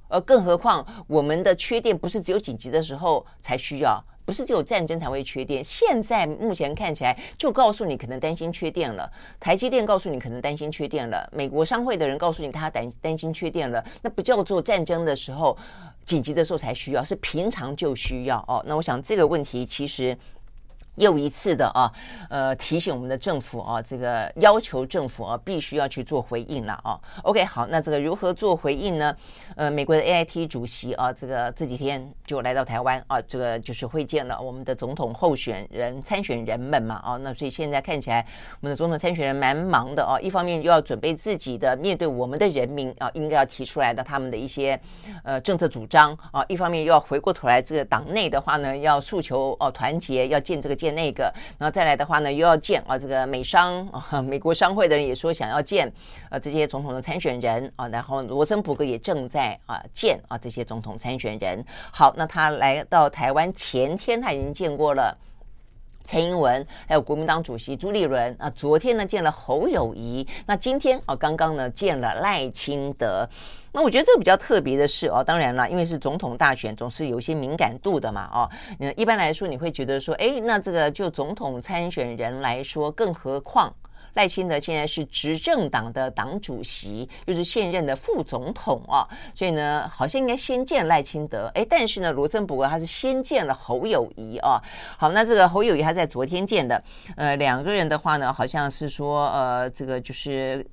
呃，更何况我们的缺电不是只有紧急的时候才需要。不是只有战争才会缺电，现在目前看起来就告诉你可能担心缺电了。台积电告诉你可能担心缺电了，美国商会的人告诉你他担担心缺电了，那不叫做战争的时候紧急的时候才需要，是平常就需要哦。那我想这个问题其实。又一次的啊，呃，提醒我们的政府啊，这个要求政府啊，必须要去做回应了啊。OK，好，那这个如何做回应呢？呃，美国的 AIT 主席啊，这个这几天就来到台湾啊，这个就是会见了我们的总统候选人、参选人们嘛啊。那所以现在看起来，我们的总统参选人蛮忙的啊，一方面又要准备自己的面对我们的人民啊，应该要提出来的他们的一些呃政策主张啊，一方面又要回过头来这个党内的话呢，要诉求哦团结，要建这个。见那个，然后再来的话呢，又要见啊，这个美商啊，美国商会的人也说想要见啊这些总统的参选人啊，然后罗森伯格也正在啊见啊这些总统参选人。好，那他来到台湾前天他已经见过了蔡英文，还有国民党主席朱立伦啊，昨天呢见了侯友宜，那今天啊刚刚呢见了赖清德。那我觉得这个比较特别的是哦，当然了，因为是总统大选，总是有一些敏感度的嘛哦。那一般来说，你会觉得说，哎，那这个就总统参选人来说，更何况赖清德现在是执政党的党主席，又是现任的副总统啊，所以呢，好像应该先见赖清德。哎，但是呢，罗森伯格他是先见了侯友宜啊。好，那这个侯友宜他在昨天见的，呃，两个人的话呢，好像是说，呃，这个就是。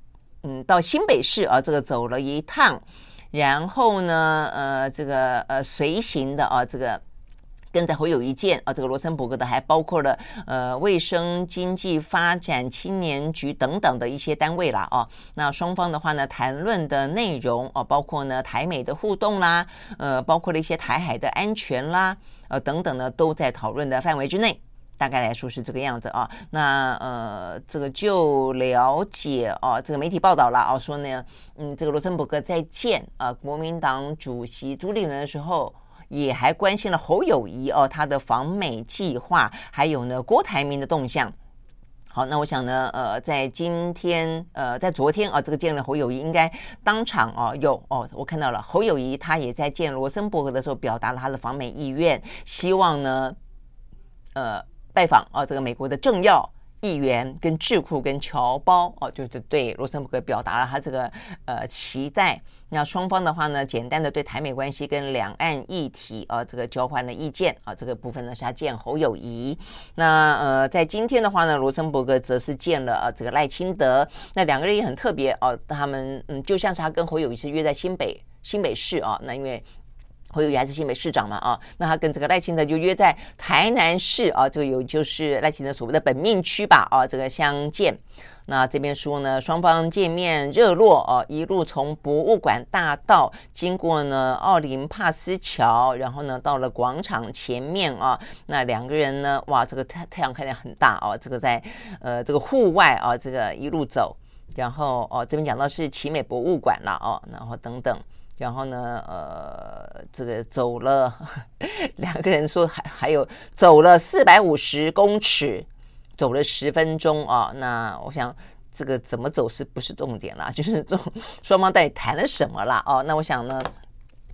嗯，到新北市啊，这个走了一趟，然后呢，呃，这个呃随行的啊，这个跟着侯友一见啊，这个罗森伯格的还包括了呃卫生经济发展青年局等等的一些单位啦啊。那双方的话呢，谈论的内容啊，包括呢台美的互动啦，呃，包括了一些台海的安全啦，呃等等呢，都在讨论的范围之内。大概来说是这个样子啊，那呃，这个就了解啊，这个媒体报道了啊，说呢，嗯，这个罗森伯格在见啊国民党主席朱立伦的时候，也还关心了侯友谊哦，他的访美计划，还有呢郭台铭的动向。好，那我想呢，呃，在今天，呃，在昨天啊，这个见了侯友谊，应该当场哦，有哦，我看到了侯友谊，他也在见罗森伯格的时候，表达了他的访美意愿，希望呢，呃。拜访啊，这个美国的政要、议员跟智库跟侨胞哦，就是对罗森伯格表达了他这个呃期待。那双方的话呢，简单的对台美关系跟两岸议题啊，这个交换了意见啊，这个部分呢是他见侯友谊。那呃，在今天的话呢，罗森伯格则是见了啊这个赖清德。那两个人也很特别哦，他们嗯，就像是他跟侯友谊是约在新北新北市啊，那因为。侯友宜还是新北市长嘛啊，那他跟这个赖清德就约在台南市啊，这个有就是赖清德所谓的本命区吧啊，这个相见。那这边说呢，双方见面热络哦，一路从博物馆大道经过呢奥林帕斯桥，然后呢到了广场前面啊。那两个人呢，哇，这个太太阳看起来很大哦，这个在呃这个户外啊，这个一路走，然后哦这边讲到是奇美博物馆了哦，然后等等。然后呢，呃，这个走了，[laughs] 两个人说还还有走了四百五十公尺，走了十分钟啊。那我想这个怎么走是不是重点啦？[laughs] 就是这种双方到底谈了什么啦？哦，那我想呢。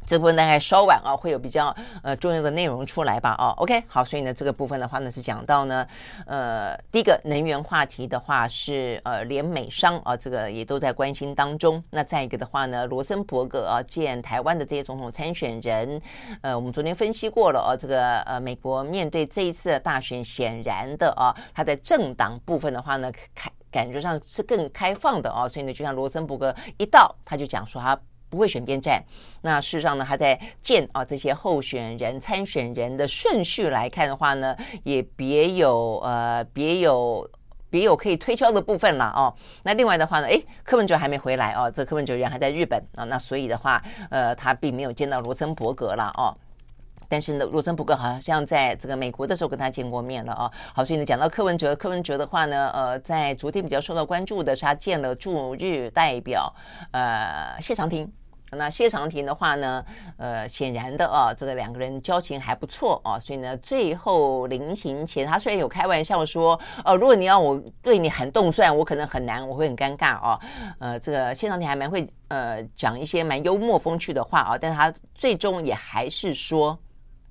这部分大概稍晚啊，会有比较呃重要的内容出来吧？哦，OK，好，所以呢，这个部分的话呢是讲到呢，呃，第一个能源话题的话是呃，连美商啊，这个也都在关心当中。那再一个的话呢，罗森伯格啊见台湾的这些总统参选人，呃，我们昨天分析过了啊，这个呃，美国面对这一次的大选，显然的啊，他在政党部分的话呢，开感觉上是更开放的啊，所以呢，就像罗森伯格一到，他就讲说他。不会选边站。那事实上呢，他在见啊这些候选人、参选人的顺序来看的话呢，也别有呃别有别有可以推敲的部分了哦。那另外的话呢，诶，柯文哲还没回来哦，这柯文哲人还在日本啊。那所以的话，呃，他并没有见到罗森伯格了哦。但是呢，罗森伯格好像在这个美国的时候跟他见过面了啊。好，所以呢，讲到柯文哲，柯文哲的话呢，呃，在昨天比较受到关注的是他见了驻日代表呃谢长廷。那谢长廷的话呢，呃，显然的啊，这个两个人交情还不错啊，所以呢，最后临行前，他虽然有开玩笑说，呃，如果你要我对你很动蒜，我可能很难，我会很尴尬啊。呃，这个谢长廷还蛮会呃讲一些蛮幽默风趣的话啊，但是他最终也还是说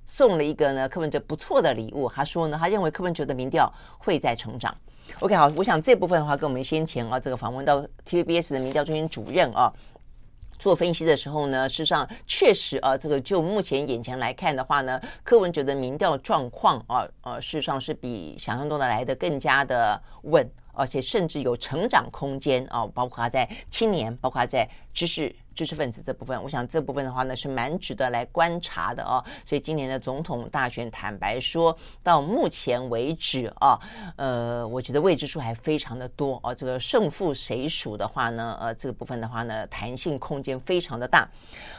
送了一个呢柯文哲不错的礼物。他说呢，他认为柯文哲的民调会在成长。OK，好，我想这部分的话，跟我们先前啊这个访问到 TVBS 的民调中心主任啊。做分析的时候呢，事实上确实啊，这个就目前眼前来看的话呢，柯文哲的民调状况啊，呃，事实上是比想象中的来得更加的稳。而且甚至有成长空间啊，包括他在青年，包括他在知识知识分子这部分，我想这部分的话呢是蛮值得来观察的哦。所以今年的总统大选，坦白说到目前为止啊，呃，我觉得未知数还非常的多哦。这个胜负谁属的话呢，呃，这个部分的话呢，弹性空间非常的大。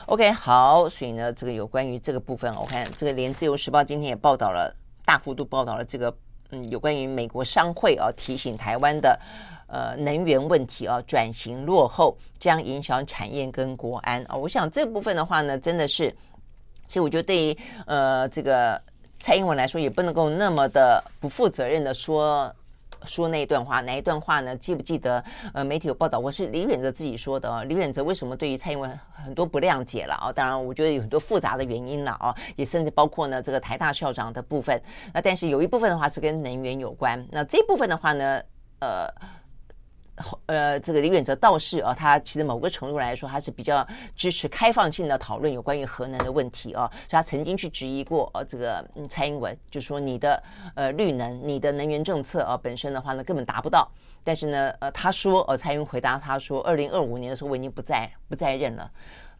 OK，好，所以呢，这个有关于这个部分，我看这个连自由时报今天也报道了，大幅度报道了这个。嗯，有关于美国商会啊，提醒台湾的呃能源问题啊，转型落后将影响产业跟国安啊。我想这部分的话呢，真的是，所以我觉得对于呃这个蔡英文来说，也不能够那么的不负责任的说。说那一段话，哪一段话呢？记不记得？呃，媒体有报道过，是李远哲自己说的。李远哲为什么对于蔡英文很多不谅解了啊？当然，我觉得有很多复杂的原因了啊，也甚至包括呢这个台大校长的部分。那但是有一部分的话是跟能源有关。那这部分的话呢，呃。呃，这个李远哲倒是啊，他其实某个程度来说，他是比较支持开放性的讨论有关于核能的问题啊，所以他曾经去质疑过呃、这个蔡英文，就说你的呃绿能、你的能源政策啊本身的话呢，根本达不到。但是呢，呃，他说，呃，蔡英文回答他说，二零二五年的时候我已经不在不在任了。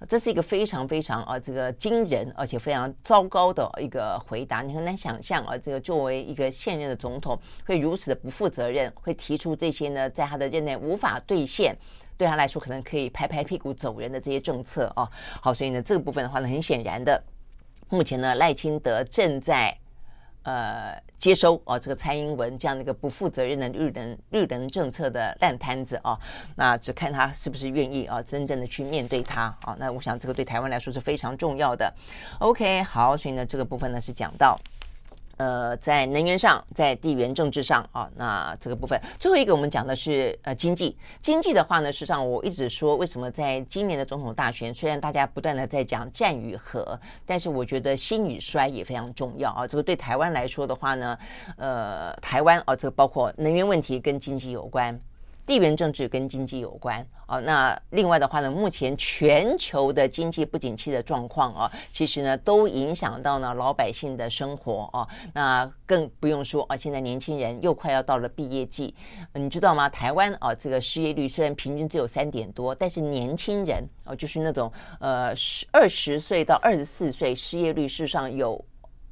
这是一个非常非常啊，这个惊人而且非常糟糕的一个回答。你很难想象啊，这个作为一个现任的总统会如此的不负责任，会提出这些呢，在他的任内无法兑现，对他来说可能可以拍拍屁股走人的这些政策啊。好，所以呢，这个部分的话呢，很显然的，目前呢，赖清德正在。呃，接收哦、这个蔡英文这样的一个不负责任的绿能绿能政策的烂摊子哦、啊，那只看他是不是愿意啊，真正的去面对他啊。那我想这个对台湾来说是非常重要的。OK，好，所以呢，这个部分呢是讲到。呃，在能源上，在地缘政治上啊，那这个部分最后一个我们讲的是呃经济。经济的话呢，实际上我一直说，为什么在今年的总统大选，虽然大家不断的在讲战与和，但是我觉得兴与衰也非常重要啊。这个对台湾来说的话呢，呃，台湾啊，这个包括能源问题跟经济有关。地缘政治跟经济有关啊。那另外的话呢，目前全球的经济不景气的状况啊，其实呢都影响到呢老百姓的生活啊。那更不用说啊，现在年轻人又快要到了毕业季，你知道吗？台湾啊，这个失业率虽然平均只有三点多，但是年轻人哦，就是那种呃十二十岁到二十四岁失业率事实上有。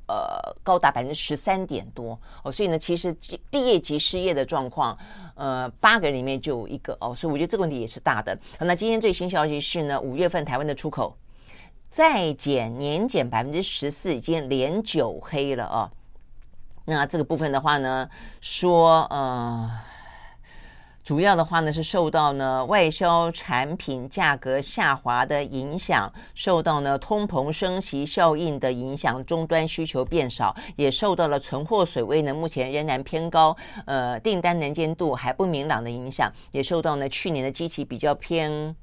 呃，高达百分之十三点多哦，所以呢，其实毕业及失业的状况，呃，八个人里面就有一个哦，所以我觉得这个问题也是大的。那今天最新消息是呢，五月份台湾的出口再减年减百分之十四，已经连九黑了哦。那这个部分的话呢，说呃。主要的话呢，是受到呢外销产品价格下滑的影响，受到呢通膨升息效应的影响，终端需求变少，也受到了存货水位呢目前仍然偏高，呃订单能见度还不明朗的影响，也受到呢去年的机器比较偏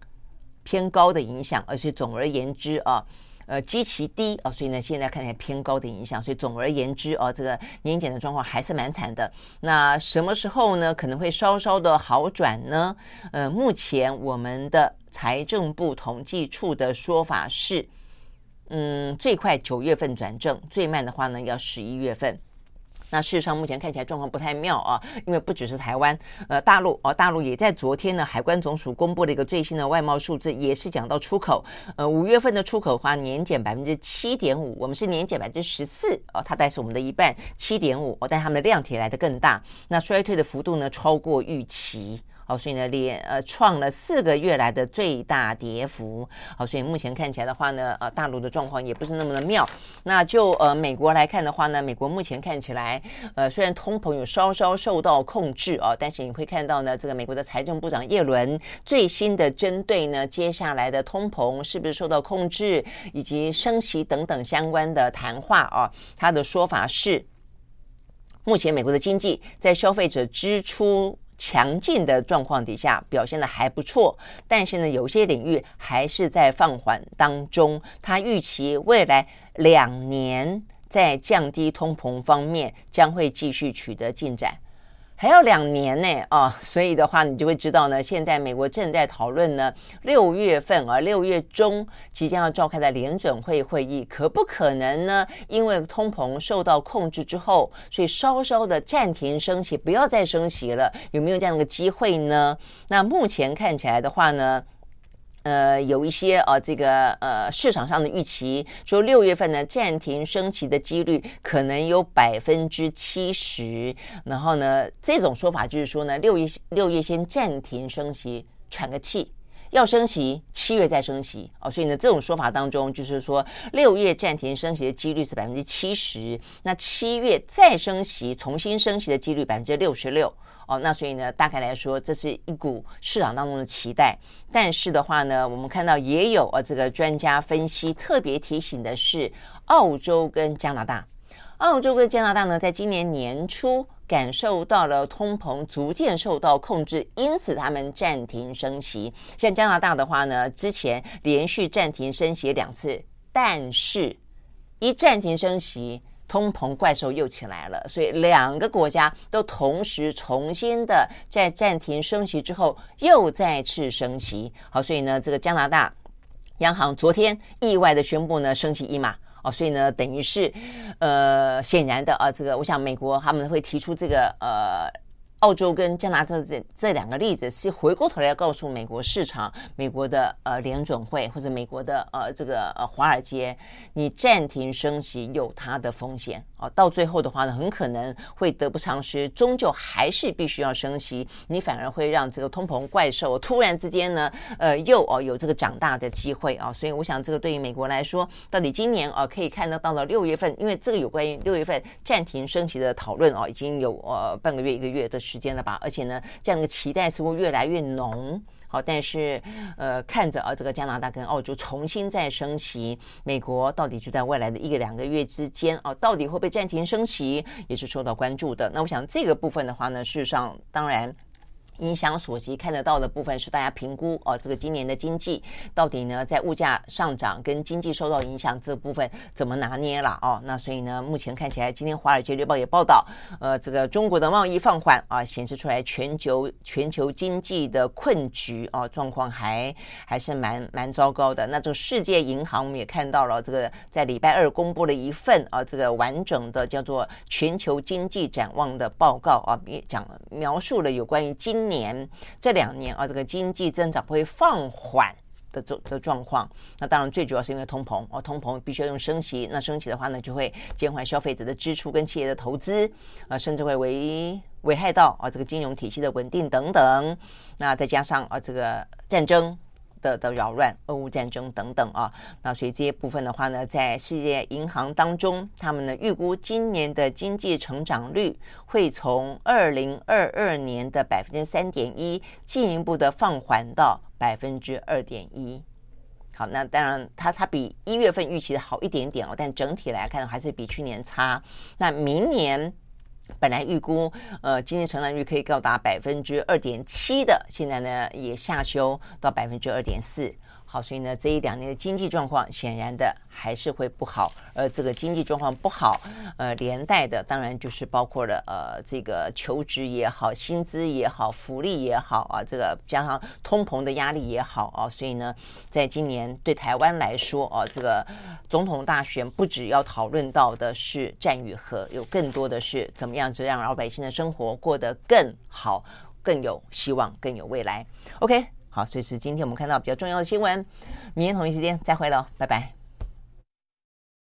偏高的影响，而且总而言之啊。呃，极其低啊，所以呢，现在看起来偏高的影响，所以总而言之哦，这个年检的状况还是蛮惨的。那什么时候呢，可能会稍稍的好转呢？呃，目前我们的财政部统计处的说法是，嗯，最快九月份转正，最慢的话呢，要十一月份。那事实上，目前看起来状况不太妙啊，因为不只是台湾，呃，大陆哦，大陆也在昨天呢，海关总署公布了一个最新的外贸数字，也是讲到出口，呃，五月份的出口的话，年减百分之七点五，我们是年减百分之十四哦，它带是我们的一半，七点五哦，但他们的量体来的更大，那衰退的幅度呢，超过预期。好，所以呢，连呃创了四个月来的最大跌幅。好，所以目前看起来的话呢，呃，大陆的状况也不是那么的妙。那就呃美国来看的话呢，美国目前看起来，呃，虽然通膨有稍稍受到控制啊，但是你会看到呢，这个美国的财政部长耶伦最新的针对呢接下来的通膨是不是受到控制，以及升息等等相关的谈话啊，他的说法是，目前美国的经济在消费者支出。强劲的状况底下表现的还不错，但是呢，有些领域还是在放缓当中。他预期未来两年在降低通膨方面将会继续取得进展。还要两年呢啊，所以的话，你就会知道呢，现在美国正在讨论呢，六月份啊，六月中即将要召开的联准会会议，可不可能呢？因为通膨受到控制之后，所以稍稍的暂停升息，不要再升息了，有没有这样的个机会呢？那目前看起来的话呢？呃，有一些啊，这个呃，市场上的预期说六月份呢暂停升息的几率可能有百分之七十，然后呢，这种说法就是说呢，六月六月先暂停升息，喘个气，要升息七月再升息哦，所以呢，这种说法当中就是说六月暂停升息的几率是百分之七十，那七月再升息，重新升息的几率百分之六十六。哦，那所以呢，大概来说，这是一股市场当中的期待。但是的话呢，我们看到也有呃这个专家分析特别提醒的是，澳洲跟加拿大，澳洲跟加拿大呢，在今年年初感受到了通膨逐渐受到控制，因此他们暂停升息。像加拿大的话呢，之前连续暂停升息两次，但是一暂停升息。通膨怪兽又起来了，所以两个国家都同时重新的在暂停升息之后又再次升息。好，所以呢，这个加拿大央行昨天意外的宣布呢升息一码哦，所以呢等于是呃显然的啊，这个我想美国他们会提出这个呃。澳洲跟加拿大这这两个例子是回过头来告诉美国市场、美国的呃联准会或者美国的呃这个呃华尔街，你暂停升息有它的风险啊，到最后的话呢，很可能会得不偿失，终究还是必须要升息，你反而会让这个通膨怪兽突然之间呢，呃又哦有这个长大的机会啊，所以我想这个对于美国来说，到底今年啊可以看得到了六月份，因为这个有关于六月份暂停升息的讨论啊，已经有呃半个月一个月的。时间了吧，而且呢，这样的期待似乎越来越浓。好，但是呃，看着啊，这个加拿大跟澳洲重新再升旗，美国到底就在未来的一个两个月之间啊，到底会不会暂停升旗，也是受到关注的。那我想这个部分的话呢，事实上当然影响所及看得到的部分是大家评估哦，这个今年的经济到底呢，在物价上涨跟经济受到影响这部分怎么拿捏了哦？那所以呢，目前看起来，今天《华尔街日报》也报道，呃，这个中国的贸易放缓啊，显示出来全球全球经济的困局啊，状况还还是蛮蛮糟糕的。那这个世界银行我们也看到了，这个在礼拜二公布了一份啊，这个完整的叫做全球经济展望的报告啊，也讲描述了有关于今年。这两年啊，这个经济增长会放缓的这的状况，那当然最主要是因为通膨哦，通膨必须要用升息，那升息的话呢，就会减缓消费者的支出跟企业的投资啊，甚至会危危害到啊这个金融体系的稳定等等，那再加上啊这个战争。的的扰乱、俄乌战争等等啊，那所以这些部分的话呢，在世界银行当中，他们呢预估今年的经济成长率会从二零二二年的百分之三点一进一步的放缓到百分之二点一。好，那当然它它比一月份预期的好一点点哦，但整体来看还是比去年差。那明年。本来预估，呃，今年成长率可以高达百分之二点七的，现在呢也下修到百分之二点四。好，所以呢，这一两年的经济状况显然的还是会不好。而这个经济状况不好，呃，连带的当然就是包括了呃，这个求职也好，薪资也好，福利也好啊，这个加上通膨的压力也好啊，所以呢，在今年对台湾来说啊，这个总统大选不只要讨论到的是战与和，有更多的是怎么样子让老百姓的生活过得更好、更有希望、更有未来。OK。好，所以是今天我们看到比较重要的新闻。明天同一时间再会喽，拜拜。